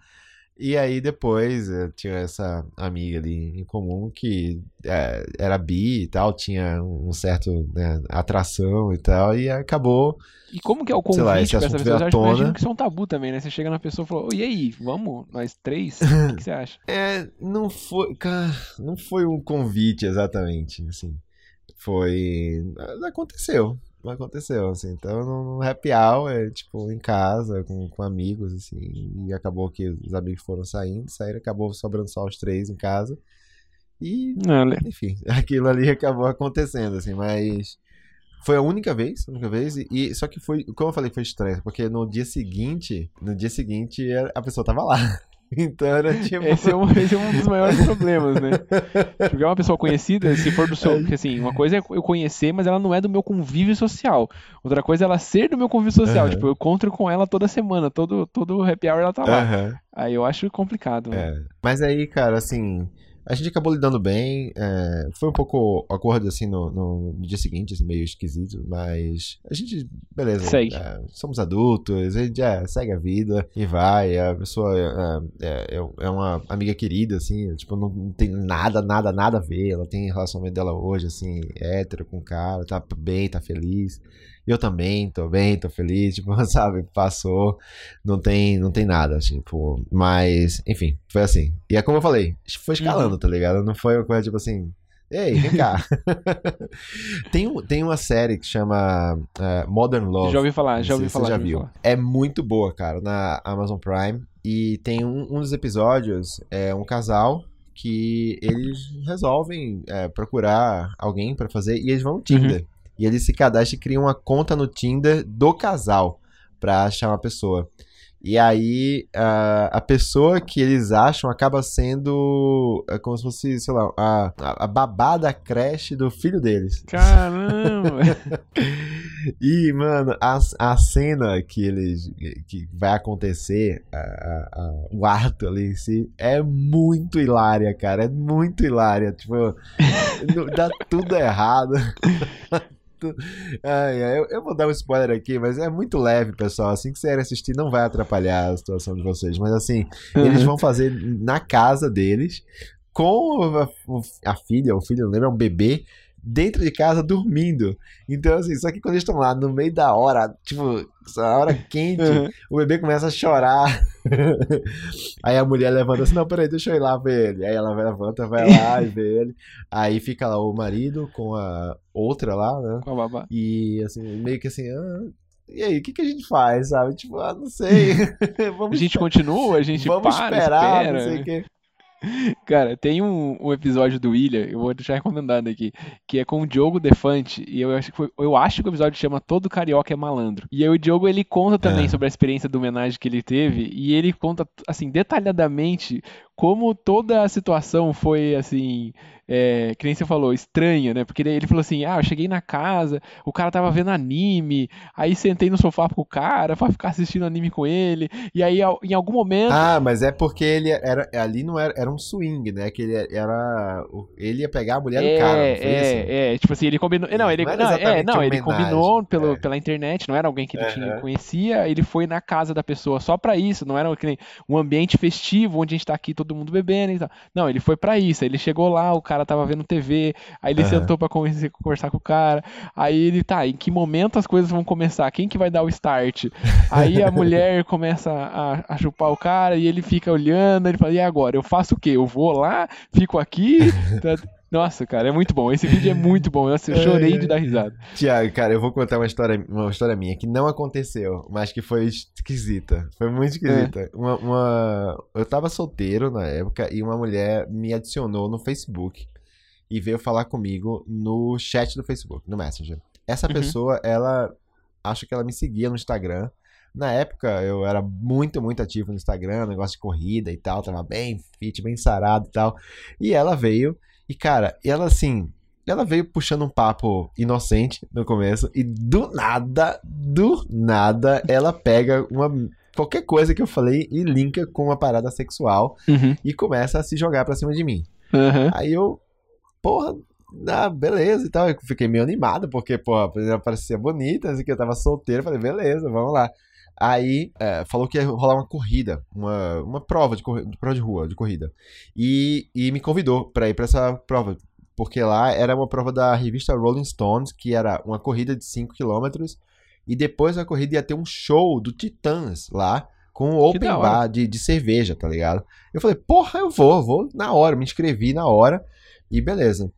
E aí depois eu tinha essa amiga ali em comum que é, era bi e tal, tinha um certo né, atração e tal, e acabou. E como que é o convite lá, essa pessoa? Eu imagino que isso é um tabu também, né? Você chega na pessoa e fala, e aí, vamos, nós três? O que, que, você acha? É, não foi, cara, não foi um convite exatamente, assim. Foi. Aconteceu aconteceu, assim. Então, no happy hour, é, tipo, em casa, com, com amigos, assim. E acabou que os amigos foram saindo, saíram, acabou sobrando só os três em casa. E, enfim, aquilo ali acabou acontecendo, assim, mas... Foi a única vez, a única vez, e, e, só que foi, como eu falei, foi estranho, porque no dia seguinte, no dia seguinte a pessoa tava lá. Então era tipo. Esse é, um, esse é um dos maiores problemas, né? Porque é uma pessoa conhecida, se for do seu. Porque assim, uma coisa é eu conhecer, mas ela não é do meu convívio social. Outra coisa é ela ser do meu convívio social. Aham. Tipo, eu encontro com ela toda semana, todo, todo happy hour ela tá lá. Aham. Aí eu acho complicado. né? É. Mas aí, cara, assim, a gente acabou lidando bem. é, foi um pouco acordo assim no, no dia seguinte, assim, meio esquisito, mas a gente, beleza. Segue. é, somos adultos, a gente é, segue a vida e vai. A pessoa é, é, é uma amiga querida, assim, tipo, não, não tem nada, nada, nada a ver. Ela tem relacionamento dela hoje, assim, hétero com o cara, tá bem, tá feliz. Eu também, tô bem, tô feliz, tipo, sabe, passou, não tem, não tem nada, tipo, mas, enfim, foi assim. E é como eu falei, foi escalando, tá ligado? Não foi uma coisa tipo assim, ei, vem cá. tem, tem uma série que chama eh, Modern Love. Já ouvi falar, já ouvi falar. já já viu. falar. É muito boa, cara, na Amazon Prime. E tem um, um dos episódios, é um casal que eles resolvem é, procurar alguém pra fazer e eles vão no Tinder. E eles se cadastram e criam uma conta no Tinder do casal pra achar uma pessoa. E aí a, a pessoa que eles acham acaba sendo é como se fosse, sei lá, a, a, a babá da creche do filho deles. Caramba! E, mano, a, a cena que eles. que vai acontecer, a- a- o ato ali em si, é muito hilária, cara. É muito hilária. Tipo, dá tudo errado. Tu- Ai, ai, eu, eu vou dar um spoiler aqui, mas é muito leve, pessoal. Assim que vocês assistir, não vai atrapalhar a situação de vocês. Mas assim, eles vão fazer na casa deles, com a, a filha, o filho, não lembro, é um bebê, dentro de casa dormindo. Então, assim, só que quando eles estão lá no meio da hora, tipo, essa hora quente, Uhum. o bebê começa a chorar. Aí a mulher levanta assim, não, peraí, deixa eu ir lá ver ele. Aí ela levanta, vai lá e vê ele. Aí fica lá o marido com a outra lá, né? Com a babá. E assim, meio que assim, ah, e aí, o que, que a gente faz, sabe? Tipo, ah, não sei. A Vamos, gente continua, a gente vamos para, esperar, espera. não sei o quê. Cara, tem um, um episódio do Ilha, eu vou deixar recomendado aqui, que é com o Diogo Defante, e eu acho que, foi- eu acho que o episódio chama Todo Carioca é Malandro. E aí o Diogo, ele conta também É. sobre a experiência do homenagem que ele teve, e ele conta, assim, detalhadamente como toda a situação foi, assim, é, que nem você falou, estranha, né? Porque ele, falou assim, ah, eu cheguei na casa, o cara tava vendo anime, aí sentei no sofá com o cara pra ficar assistindo anime com ele, e aí em algum momento... Ah, mas é porque ele era. Ali não era. Era um swing, né? Que ele era. Ele ia pegar a mulher do cara, não foi é, isso? é, tipo assim, ele combinou. Não, ele, Não não, é, não, ele combinou pelo, é. pela internet, não era alguém que ele tinha, conhecia, ele foi na casa da pessoa só pra isso, não era um ambiente festivo onde a gente tá aqui todo mundo bebendo e tal. Não, ele foi pra isso, ele chegou lá, o cara tava vendo TV, aí ele sentou pra conversar, conversar com o cara, aí ele tá, em que momento as coisas vão começar? Quem que vai dar o start? Aí a mulher começa a, a chupar o cara e ele fica olhando, ele fala, e agora? Eu faço o quê? Eu vou lá, fico aqui? Nossa, cara, é muito bom. Esse vídeo é muito bom. Nossa, eu chorei de dar risada. Tiago, cara, eu vou contar uma história, uma história minha que não aconteceu, mas que foi esquisita. Foi muito esquisita. É. Uma, uma- Eu tava solteiro na época e uma mulher me adicionou no Facebook e veio falar comigo no chat do Facebook, no Messenger. Essa Uhum. pessoa, ela. Acho que ela me seguia no Instagram. Na época eu era muito, muito ativo no Instagram, negócio de corrida e tal, tava bem fit, bem sarado e tal. E ela veio, e cara, ela assim, ela veio puxando um papo inocente no começo, e do nada, do nada, ela pega uma. Qualquer coisa que eu falei e linka com uma parada sexual Uhum. e começa a se jogar pra cima de mim. Aham. Aí eu, porra, ah, beleza e tal. Eu fiquei meio animado, porque, porra, ela parecia bonita, assim, que eu tava solteiro. Falei, beleza, vamos lá. Aí é, falou que ia rolar uma corrida, uma, uma prova de, de prova de rua, de corrida. E, e me convidou pra ir pra essa prova. Porque lá era uma prova da revista Rolling Stones, que era uma corrida de 5 km. E depois da corrida ia ter um show do Titãs lá, com um open bar de, de cerveja, tá ligado? Eu falei, porra, eu vou, vou na hora, me inscrevi na hora e beleza.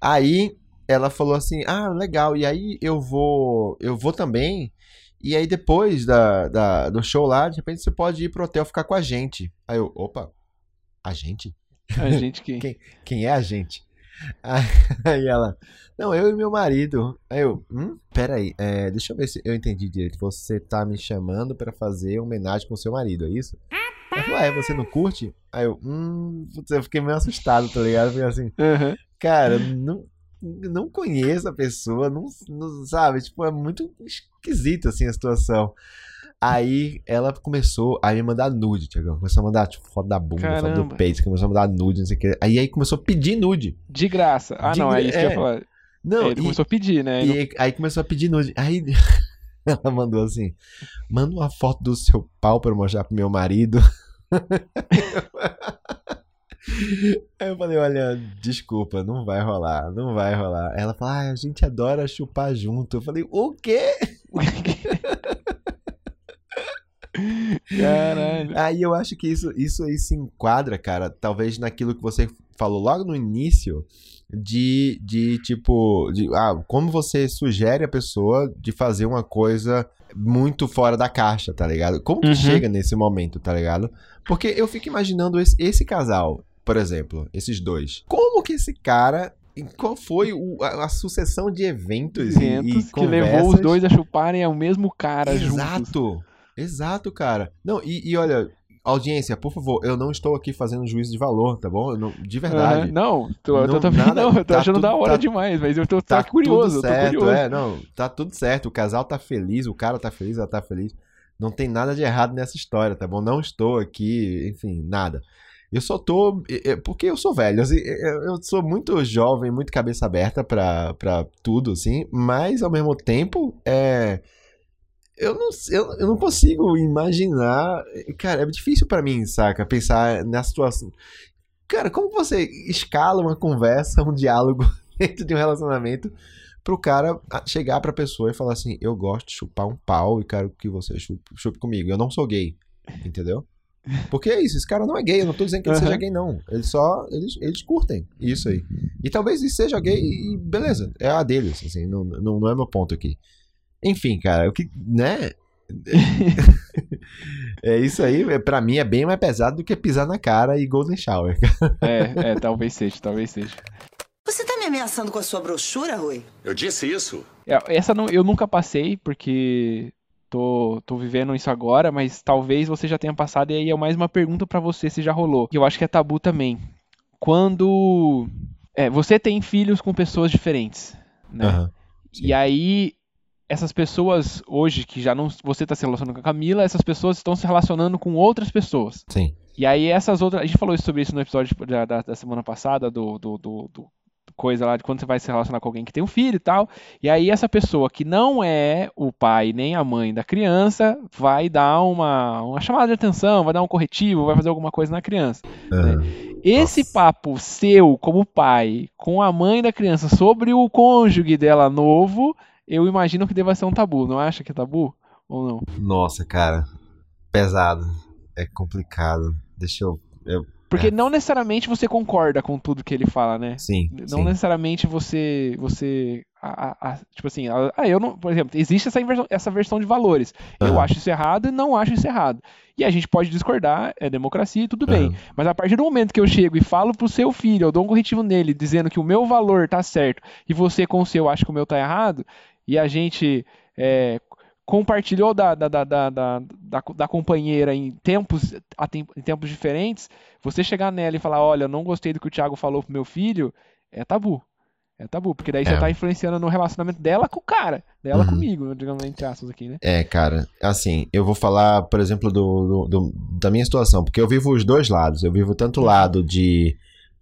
Aí ela falou assim: "Ah, legal. E aí eu vou, eu vou também. E aí depois da, da- do show lá, de repente você pode ir pro hotel ficar com a gente". Aí eu, opa, a gente? A gente que. Quem? Quem é a gente? Aí ela, não, eu e meu marido. Aí eu, hum, peraí, é, deixa eu ver se eu entendi direito. Você tá me chamando pra fazer homenagem com seu marido, é isso? Ela falou, ah, é, você não curte? Aí eu, hum, eu fiquei meio assustado, tá ligado? Fiquei assim, Aham. cara, não, não conheço a pessoa, não, não sabe? Tipo, é muito esquisito assim a situação. Aí ela começou a me mandar nude, Tiagão. Começou a mandar tipo, foto da bunda, foto do Caramba. peito, começou a mandar nude, não sei o que. Aí, aí começou a pedir nude. De graça. Ah, De não, é gra- isso que eu é. ia falar. Não, Ele e- começou a pedir, né? E aí, aí começou a pedir nude. Aí ela mandou assim: manda uma foto do seu pau pra eu mostrar pro meu marido. Aí eu falei, olha, desculpa, não vai rolar, não vai rolar. Ela falou, ah, a gente adora chupar junto. Eu falei, o quê? Caralho. Aí eu acho que isso, isso aí se enquadra, cara, talvez naquilo que você falou logo no início, de, de tipo, de, ah, como você sugere a pessoa de fazer uma coisa muito fora da caixa, tá ligado? Como que Uhum. chega nesse momento, tá ligado? Porque eu fico imaginando esse, esse casal, por exemplo, esses dois. Como que esse cara. Qual foi o- a, a sucessão de eventos, e- Eventos e, que levou os conversas dois a chuparem ao mesmo cara juntos. Exato. Exato, cara. Não, e, e olha, audiência, por favor, eu não estou aqui fazendo juízo de valor, tá bom? Eu não- de verdade. Aham, não, tô, eu Não, também nada- não, eu tô tá achando tudo- da hora tá- demais, mas eu tô, tô Tá curioso, tudo eu tô certo, curioso. é, não, tá tudo certo. O casal tá feliz, o cara tá feliz, ela tá feliz. Não tem nada de errado nessa história, tá bom? Não estou aqui, enfim, nada. Eu só tô. é, é, Porque eu sou velho, assim, eu eu sou muito jovem, muito cabeça aberta pra, tudo, assim, mas ao mesmo tempo, é. Eu não, eu, eu não consigo imaginar. Cara, é difícil pra mim, saca? Pensar na situação. Cara, como você escala uma conversa, um diálogo dentro de um relacionamento pro cara chegar pra pessoa e falar assim: Eu gosto de chupar um pau e quero que você chupe, chupe comigo. Eu não sou gay. Entendeu? Porque é isso, esse cara não é gay, eu não tô dizendo que ele Aham. seja gay, não. Eles só. Eles, eles curtem isso aí. E talvez ele seja gay e beleza, é a deles, assim, não, não, não é meu ponto aqui. Enfim, cara, o que. né? é isso aí, é, pra mim é bem mais pesado do que pisar na cara e Golden Shower. É, é, talvez seja, talvez seja. Você tá me ameaçando com a sua brochura, Rui? Eu disse isso. É, Essa não, eu nunca passei, porque tô, tô vivendo isso agora, mas talvez você já tenha passado, e aí é mais uma pergunta pra você se já rolou. Que eu acho que é tabu também. Quando é, você tem filhos com pessoas diferentes, né? Aham. E aí, essas pessoas hoje, que já não você está se relacionando com a Camila, essas pessoas estão se relacionando com outras pessoas. Sim. E aí essas outras. A gente falou sobre isso no episódio da, da, da semana passada, do, do, do- do- coisa lá de quando você vai se relacionar com alguém que tem um filho e tal. E aí essa pessoa que não é o pai nem a mãe da criança vai dar uma, uma chamada de atenção, vai dar um corretivo, vai fazer alguma coisa na criança. Aham. Esse Nossa. papo seu, como pai, com a mãe da criança sobre o cônjuge dela novo, eu imagino que deva ser um tabu. Não acha que é tabu? Ou não? Nossa, cara. Pesado. É complicado. Deixa eu. eu Porque É. não necessariamente você concorda com tudo que ele fala, né? sim. Não sim. necessariamente você. você a- a- tipo assim, ah, eu não. Por exemplo, existe essa, inversão, essa versão de valores. Eu Aham. acho isso errado e não acho isso errado. E a gente pode discordar, é democracia e tudo bem. Aham. Mas a partir do momento que eu chego e falo pro seu filho, eu dou um corretivo nele, dizendo que o meu valor tá certo e você com o seu acha que o meu tá errado, e a gente é, compartilhou da, da, da, da, da, companheira em tempos, a tem- em tempos diferentes, você chegar nela e falar, olha, eu não gostei do que o Thiago falou pro meu filho, é tabu. É tabu, porque daí É. você tá influenciando no relacionamento dela com o cara, dela Uhum. comigo, digamos entre aspas aqui, né? É, cara, assim, eu vou falar, por exemplo, do, do- do- da minha situação, porque eu vivo os dois lados. Eu vivo tanto o lado de,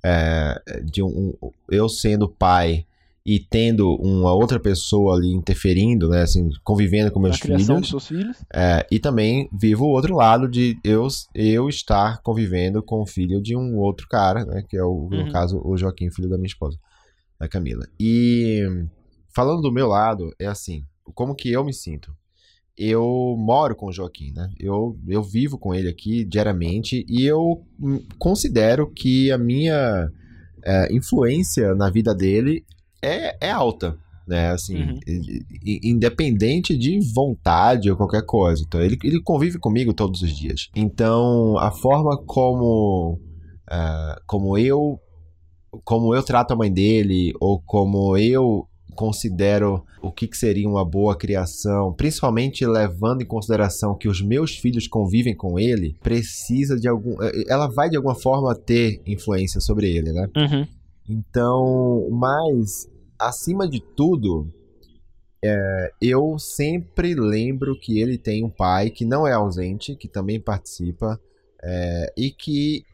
é, de um- eu sendo pai e tendo uma outra pessoa ali interferindo, né, assim, convivendo com meus criação dos filhos, seus filhos. é, e também vivo o outro lado de eu, eu estar convivendo com o filho de um outro cara, né, que é, o, no Uhum. caso, o Joaquim, filho da minha esposa, da Camila. E falando do meu lado, é assim, como que eu me sinto? Eu moro com o Joaquim, né? Eu, eu vivo com ele aqui diariamente e eu considero que a minha é, influência na vida dele é, é alta, né? Assim, Uhum. independente de vontade ou qualquer coisa. Então, ele, ele convive comigo todos os dias. Então, a forma como, ah, como eu como eu trato a mãe dele ou como eu considero o que, que seria uma boa criação, principalmente levando em consideração que os meus filhos convivem com ele, precisa de algum. eh, Ela vai de alguma forma ter influência sobre ele, né? Uhum. Então, mas acima de tudo, é, eu sempre lembro que ele tem um pai que não é ausente, que também participa é, e que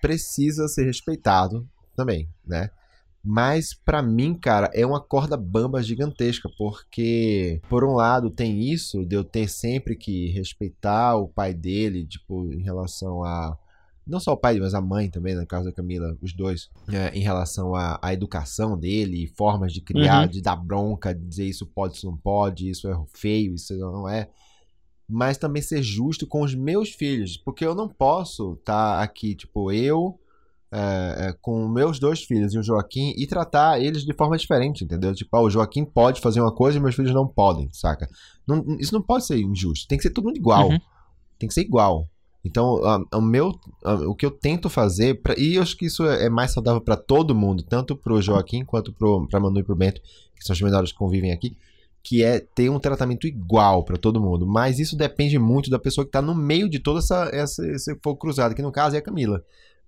precisa ser respeitado também, né? Mas pra mim, cara, é uma corda bamba gigantesca, porque por um lado tem isso de eu ter sempre que respeitar o pai dele, tipo, em relação a não só o pai, mas a mãe também, no caso da Camila, os dois, é, em relação à, à educação dele, formas de criar, Uhum. de dar bronca, de dizer isso pode, isso não pode, isso é feio, isso não é. Mas também ser justo com os meus filhos, porque eu não posso estar aqui, tipo, eu é, é, com meus dois filhos e o Joaquim e tratar eles de forma diferente, entendeu? Tipo, ah, o Joaquim pode fazer uma coisa e meus filhos não podem, saca? Não- isso não pode ser injusto, tem que ser todo mundo igual. Uhum. Tem que ser igual. Então, o meu, a- o que eu tento fazer, pra, e eu acho que isso é é mais saudável para todo mundo, tanto pro Joaquim quanto pro, pra Manu e pro Bento, que são os menores que convivem aqui, que é ter um tratamento igual para todo mundo. Mas isso depende muito da pessoa que tá no meio de toda essa, essa esse fogo cruzado, que no caso é a Camila.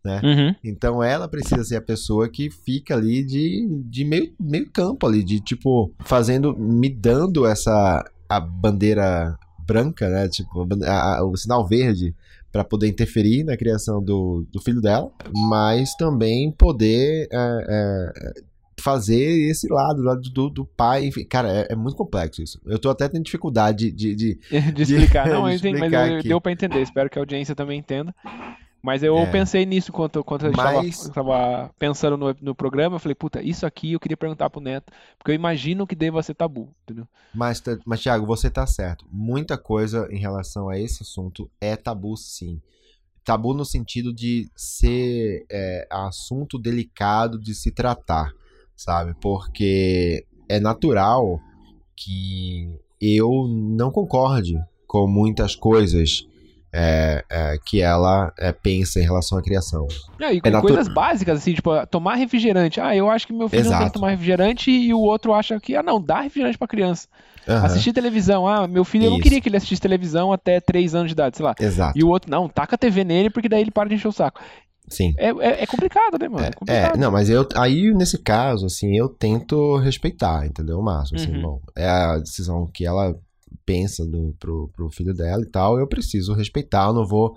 Uhum. Então ela precisa ser a pessoa que fica ali de, de meio, meio campo ali, de tipo, fazendo, me dando essa a bandeira branca, né? Tipo, a- a- o sinal verde para poder interferir na criação do, do filho dela, mas também poder é, é, fazer esse lado, lado do, do pai. Enfim, cara, é, é muito complexo isso. Eu tô até tendo dificuldade de. de, De explicar. Não, de eu entendi, mas eu- deu pra entender. Espero que a audiência também entenda. Mas eu É. pensei nisso enquanto, enquanto a gente Mas- tava, tava pensando no, no programa. Eu falei, puta, isso aqui eu queria perguntar pro Neto. Porque eu imagino que deva ser tabu, entendeu? Mas, tá- mas, Thiago, você tá certo. Muita coisa em relação a esse assunto é tabu, sim. Tabu no sentido de ser é, assunto delicado de se tratar, sabe? Porque é natural que eu não concorde com muitas coisas é, é, que ela é, pensa em relação à criação. É, e com natu- coisas básicas, assim, tipo, tomar refrigerante. Ah, eu acho que meu filho não tem que Exato. tomar refrigerante e o outro acha que, ah, não, dá refrigerante pra criança. Aham, Assistir televisão. Ah, meu filho, eu não Isso. queria que ele assistisse televisão até 3 anos de idade, sei lá. Exato. E o outro, não, taca a TV nele porque daí ele para de encher o saco. Sim. É, é, é complicado, né, mano? É, É, complicado. não, mas eu aí nesse caso, assim, eu tento respeitar, entendeu? O máximo, assim, Uhum. bom, é a decisão que ela pensa do, pro, pro filho dela e tal, eu preciso respeitar, eu não vou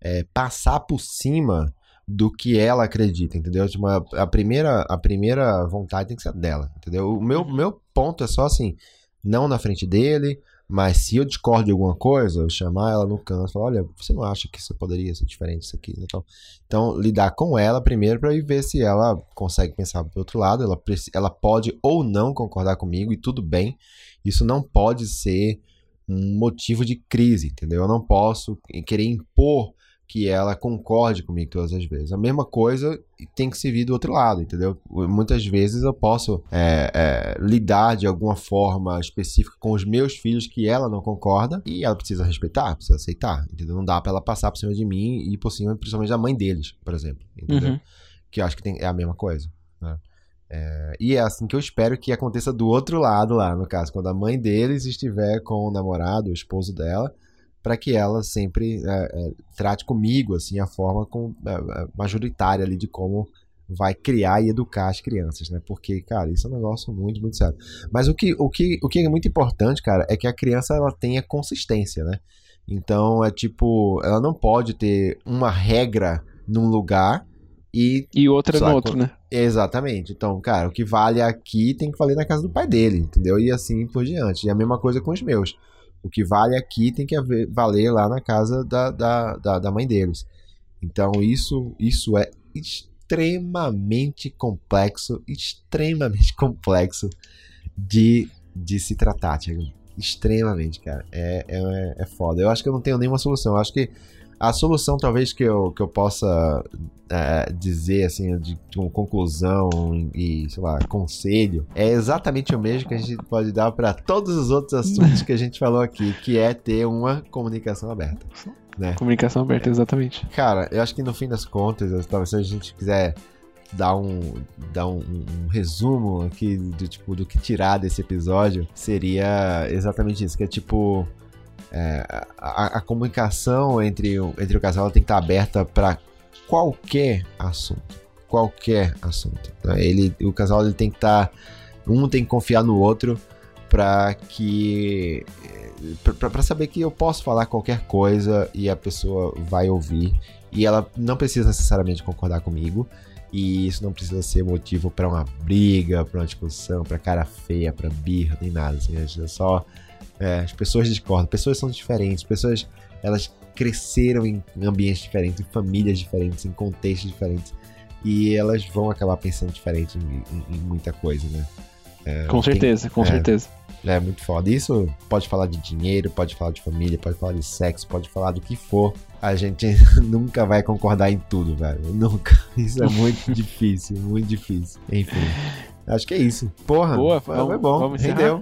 é, passar por cima do que ela acredita, entendeu? Tipo, a, a primeira, a primeira vontade tem que ser dela, entendeu? O meu, Uhum. meu ponto é só assim, não na frente dele, mas se eu discordo de alguma coisa, eu chamar ela no canto e falar, olha, você não acha que isso poderia ser diferente isso aqui? Então, então lidar com ela primeiro para ver se ela consegue pensar do outro lado, ela, ela pode ou não concordar comigo e tudo bem. Isso não pode ser um motivo de crise, entendeu? Eu não posso querer impor que ela concorde comigo todas as vezes. A mesma coisa tem que se vir do outro lado, entendeu? Muitas vezes eu posso é, é, lidar de alguma forma específica com os meus filhos que ela não concorda e ela precisa respeitar, precisa aceitar, entendeu? Não dá pra ela passar por cima de mim e por cima, principalmente da mãe deles, por exemplo, entendeu? Uhum. Que eu acho que tem- é a mesma coisa, né? É, e é assim que eu espero que aconteça do outro lado lá, no caso, quando a mãe deles estiver com o namorado, o esposo dela, para que ela sempre é, é, trate comigo assim a forma com, é, é, majoritária ali de como vai criar e educar as crianças, né? Porque, cara, isso é um negócio muito, muito sério. Mas o que, o que, o que é muito importante, cara, é que a criança ela tenha consistência, né? Então é tipo, ela não pode ter uma regra num lugar e E outra no outro, né? Exatamente. Então, cara, o que vale aqui tem que valer na casa do pai dele, entendeu? E assim por diante. E a mesma coisa com os meus. O que vale aqui tem que haver- valer lá na casa da, da, da, da mãe deles. Então, isso, isso é extremamente complexo, extremamente complexo de, de se tratar, Thiago. Extremamente, cara. É, é, é foda. Eu acho que eu não tenho nenhuma solução. Eu acho que a solução, talvez, que eu, que eu possa é, dizer, assim, de, de uma conclusão e, sei lá, conselho, é exatamente o mesmo que a gente pode dar para todos os outros assuntos que a gente falou aqui, que é ter uma comunicação aberta. Né? Comunicação aberta, exatamente. Cara, eu acho que no fim das contas, talvez se a gente quiser dar um, dar um, um resumo aqui do, tipo, do que tirar desse episódio, seria exatamente isso, que é tipo. É, a, a, comunicação entre, o, entre o casal tem que estar aberta para qualquer assunto. Qualquer assunto. Tá? Ele, o casal ele tem que estar. um tem que confiar no outro para que para saber que eu posso falar qualquer coisa e a pessoa vai ouvir e ela não precisa necessariamente concordar comigo e isso não precisa ser motivo para uma briga, para uma discussão, para cara feia, para birra, nem nada. Assim, é só é, as pessoas discordam, pessoas são diferentes, pessoas elas cresceram em ambientes diferentes, em famílias diferentes, em contextos diferentes e elas vão acabar pensando diferente em, em, em muita coisa, né? É, com certeza, com é, certeza. É muito foda. Isso pode falar de dinheiro, pode falar de família, pode falar de sexo, pode falar do que for. A gente nunca vai concordar em tudo, velho. Nunca. Isso é muito difícil, muito difícil. Enfim. Acho que é isso. Porra, Boa, foi, vamos, foi bom. Vamos Rendeu.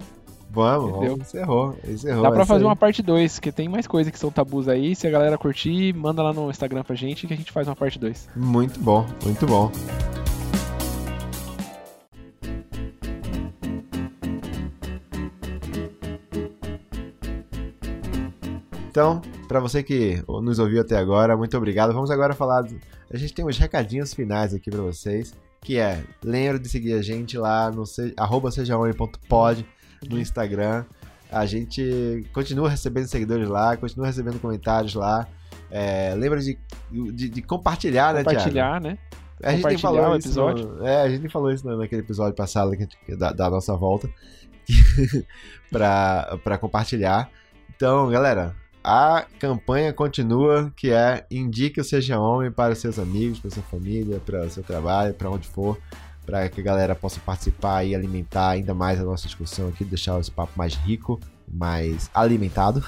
Vamos, vamos, encerrou, encerrou. Dá pra fazer aí. uma parte 2, que tem mais coisa que são tabus aí. Se a galera curtir, manda lá no Instagram pra gente que a gente faz uma parte 2. Muito bom, muito bom. Então, para você que nos ouviu até agora, muito obrigado. Vamos agora falar. Do... A gente tem uns recadinhos finais aqui para vocês. Que é, lembra de seguir a gente lá no se... sejaone.pod no Instagram. A gente continua recebendo seguidores lá, continua recebendo comentários lá. É, lembra de, de, de compartilhar, compartilhar, né? Compartilhar, né? A gente falou o episódio. No, é, a gente falou isso naquele episódio passado da, da nossa volta para compartilhar. Então, galera, a campanha continua, que é indique o Seja Homem para seus amigos, para sua família, para seu trabalho, para onde for, para que a galera possa participar e alimentar ainda mais a nossa discussão aqui, deixar esse papo mais rico, mais alimentado.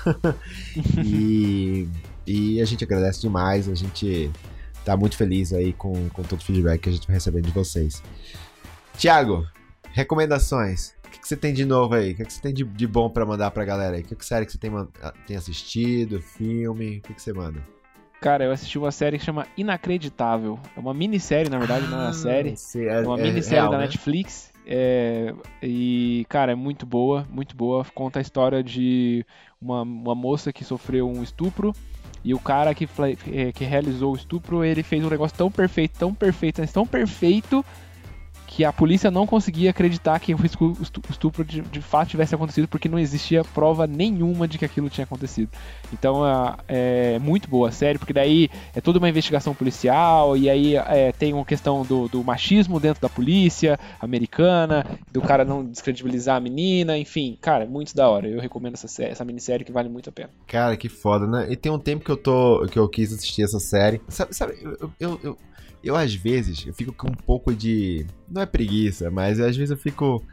e, e a gente agradece demais, a gente tá muito feliz aí com, com todo o feedback que a gente vai recebendo de vocês. Tiago, recomendações que você tem de novo aí? O que, que você tem de, de bom para mandar pra galera aí? O que, que série que você tem, tem assistido? Filme? O que, que você manda? Cara, eu assisti uma série que chama Inacreditável. É uma minissérie, na verdade, ah, não é uma série. É, uma é minissérie real, da né? Netflix. É, e, cara, é muito boa, muito boa. Conta a história de uma, uma moça que sofreu um estupro. E o cara que, que realizou o estupro, ele fez um negócio tão perfeito, tão perfeito, tão perfeito que a polícia não conseguia acreditar que o estupro de, de, fato tivesse acontecido porque não existia prova nenhuma de que aquilo tinha acontecido. Então é, é muito boa a série, porque daí é toda uma investigação policial e aí é, tem uma questão do, do, machismo dentro da polícia americana, do cara não descredibilizar a menina, enfim, cara, muito da hora. Eu recomendo essa, série, essa minissérie que vale muito a pena. Cara, que foda, né? E tem um tempo que eu tô que eu quis assistir essa série. Sabe, sabe eu, eu, eu eu às vezes eu fico com um pouco de. Não é preguiça, mas às vezes eu fico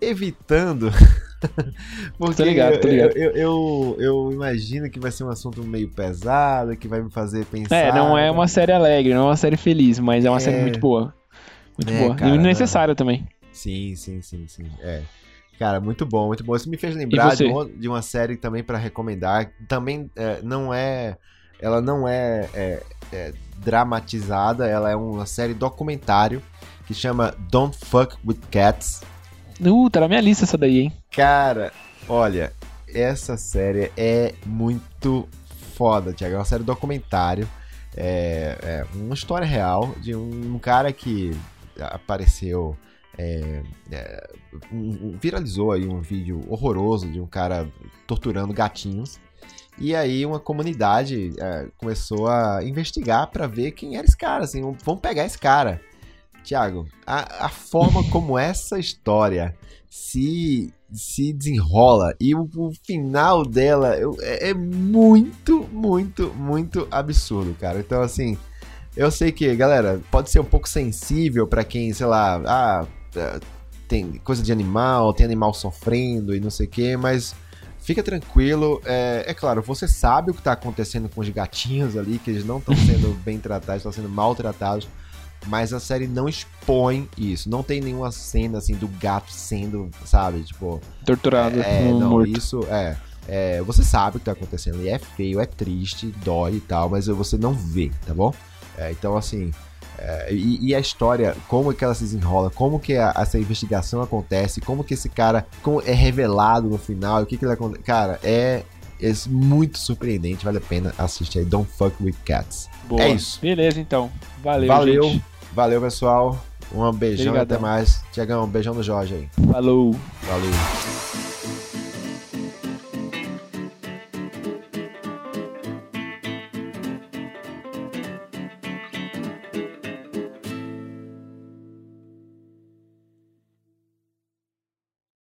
evitando. Porque tô ligado, tô ligado. Eu, eu, eu, eu, imagino que vai ser um assunto meio pesado, que vai me fazer pensar. É, não é uma série alegre, não é uma série feliz, mas é uma é... série muito boa. Muito é, boa. Cara, e necessária também. Sim, sim, sim, sim. É. Cara, muito bom, muito bom. Isso me fez lembrar de uma, de uma, série também para recomendar. Também é, não é. Ela não é, é, é dramatizada, ela é uma série documentário que chama Don't Fuck With Cats. Uh, tá na minha lista essa daí, hein? Cara, olha, essa série é muito foda, Thiago. É uma série documentário. É, é uma história real de um, um cara que apareceu. É, é, um, viralizou aí um vídeo horroroso de um cara torturando gatinhos. E aí uma comunidade é, começou a investigar para ver quem era esse cara, assim, vamos pegar esse cara. Tiago, a, a, forma como essa história se, se desenrola e o, o final dela eu, é, é, muito, muito, muito absurdo, cara. Então, assim, eu sei que, galera, pode ser um pouco sensível para quem, sei lá, ah, é, tem coisa de animal, tem animal sofrendo e não sei o que, mas Fica tranquilo. É, é, claro, você sabe o que está acontecendo com os gatinhos ali, que eles não estão sendo bem tratados, estão sendo maltratados. Mas a série não expõe isso. Não tem nenhuma cena assim do gato sendo, sabe, tipo. Torturado. É, não, morto. isso é, é. Você sabe o que está acontecendo ali. É feio, é triste, dói e tal, mas você não vê, tá bom? É, então, assim. É, e, e, a história, como que ela se desenrola, como que a, essa investigação acontece, como que esse cara é revelado no final, o que que ele acontece. Cara, é, é muito surpreendente, vale a pena assistir aí. Don't Fuck With Cats. Boa. É isso. Beleza, então. Valeu, Valeu, gente. valeu pessoal. Um beijão e até mais. Tiagão, um beijão no Jorge aí. Falou. Valeu.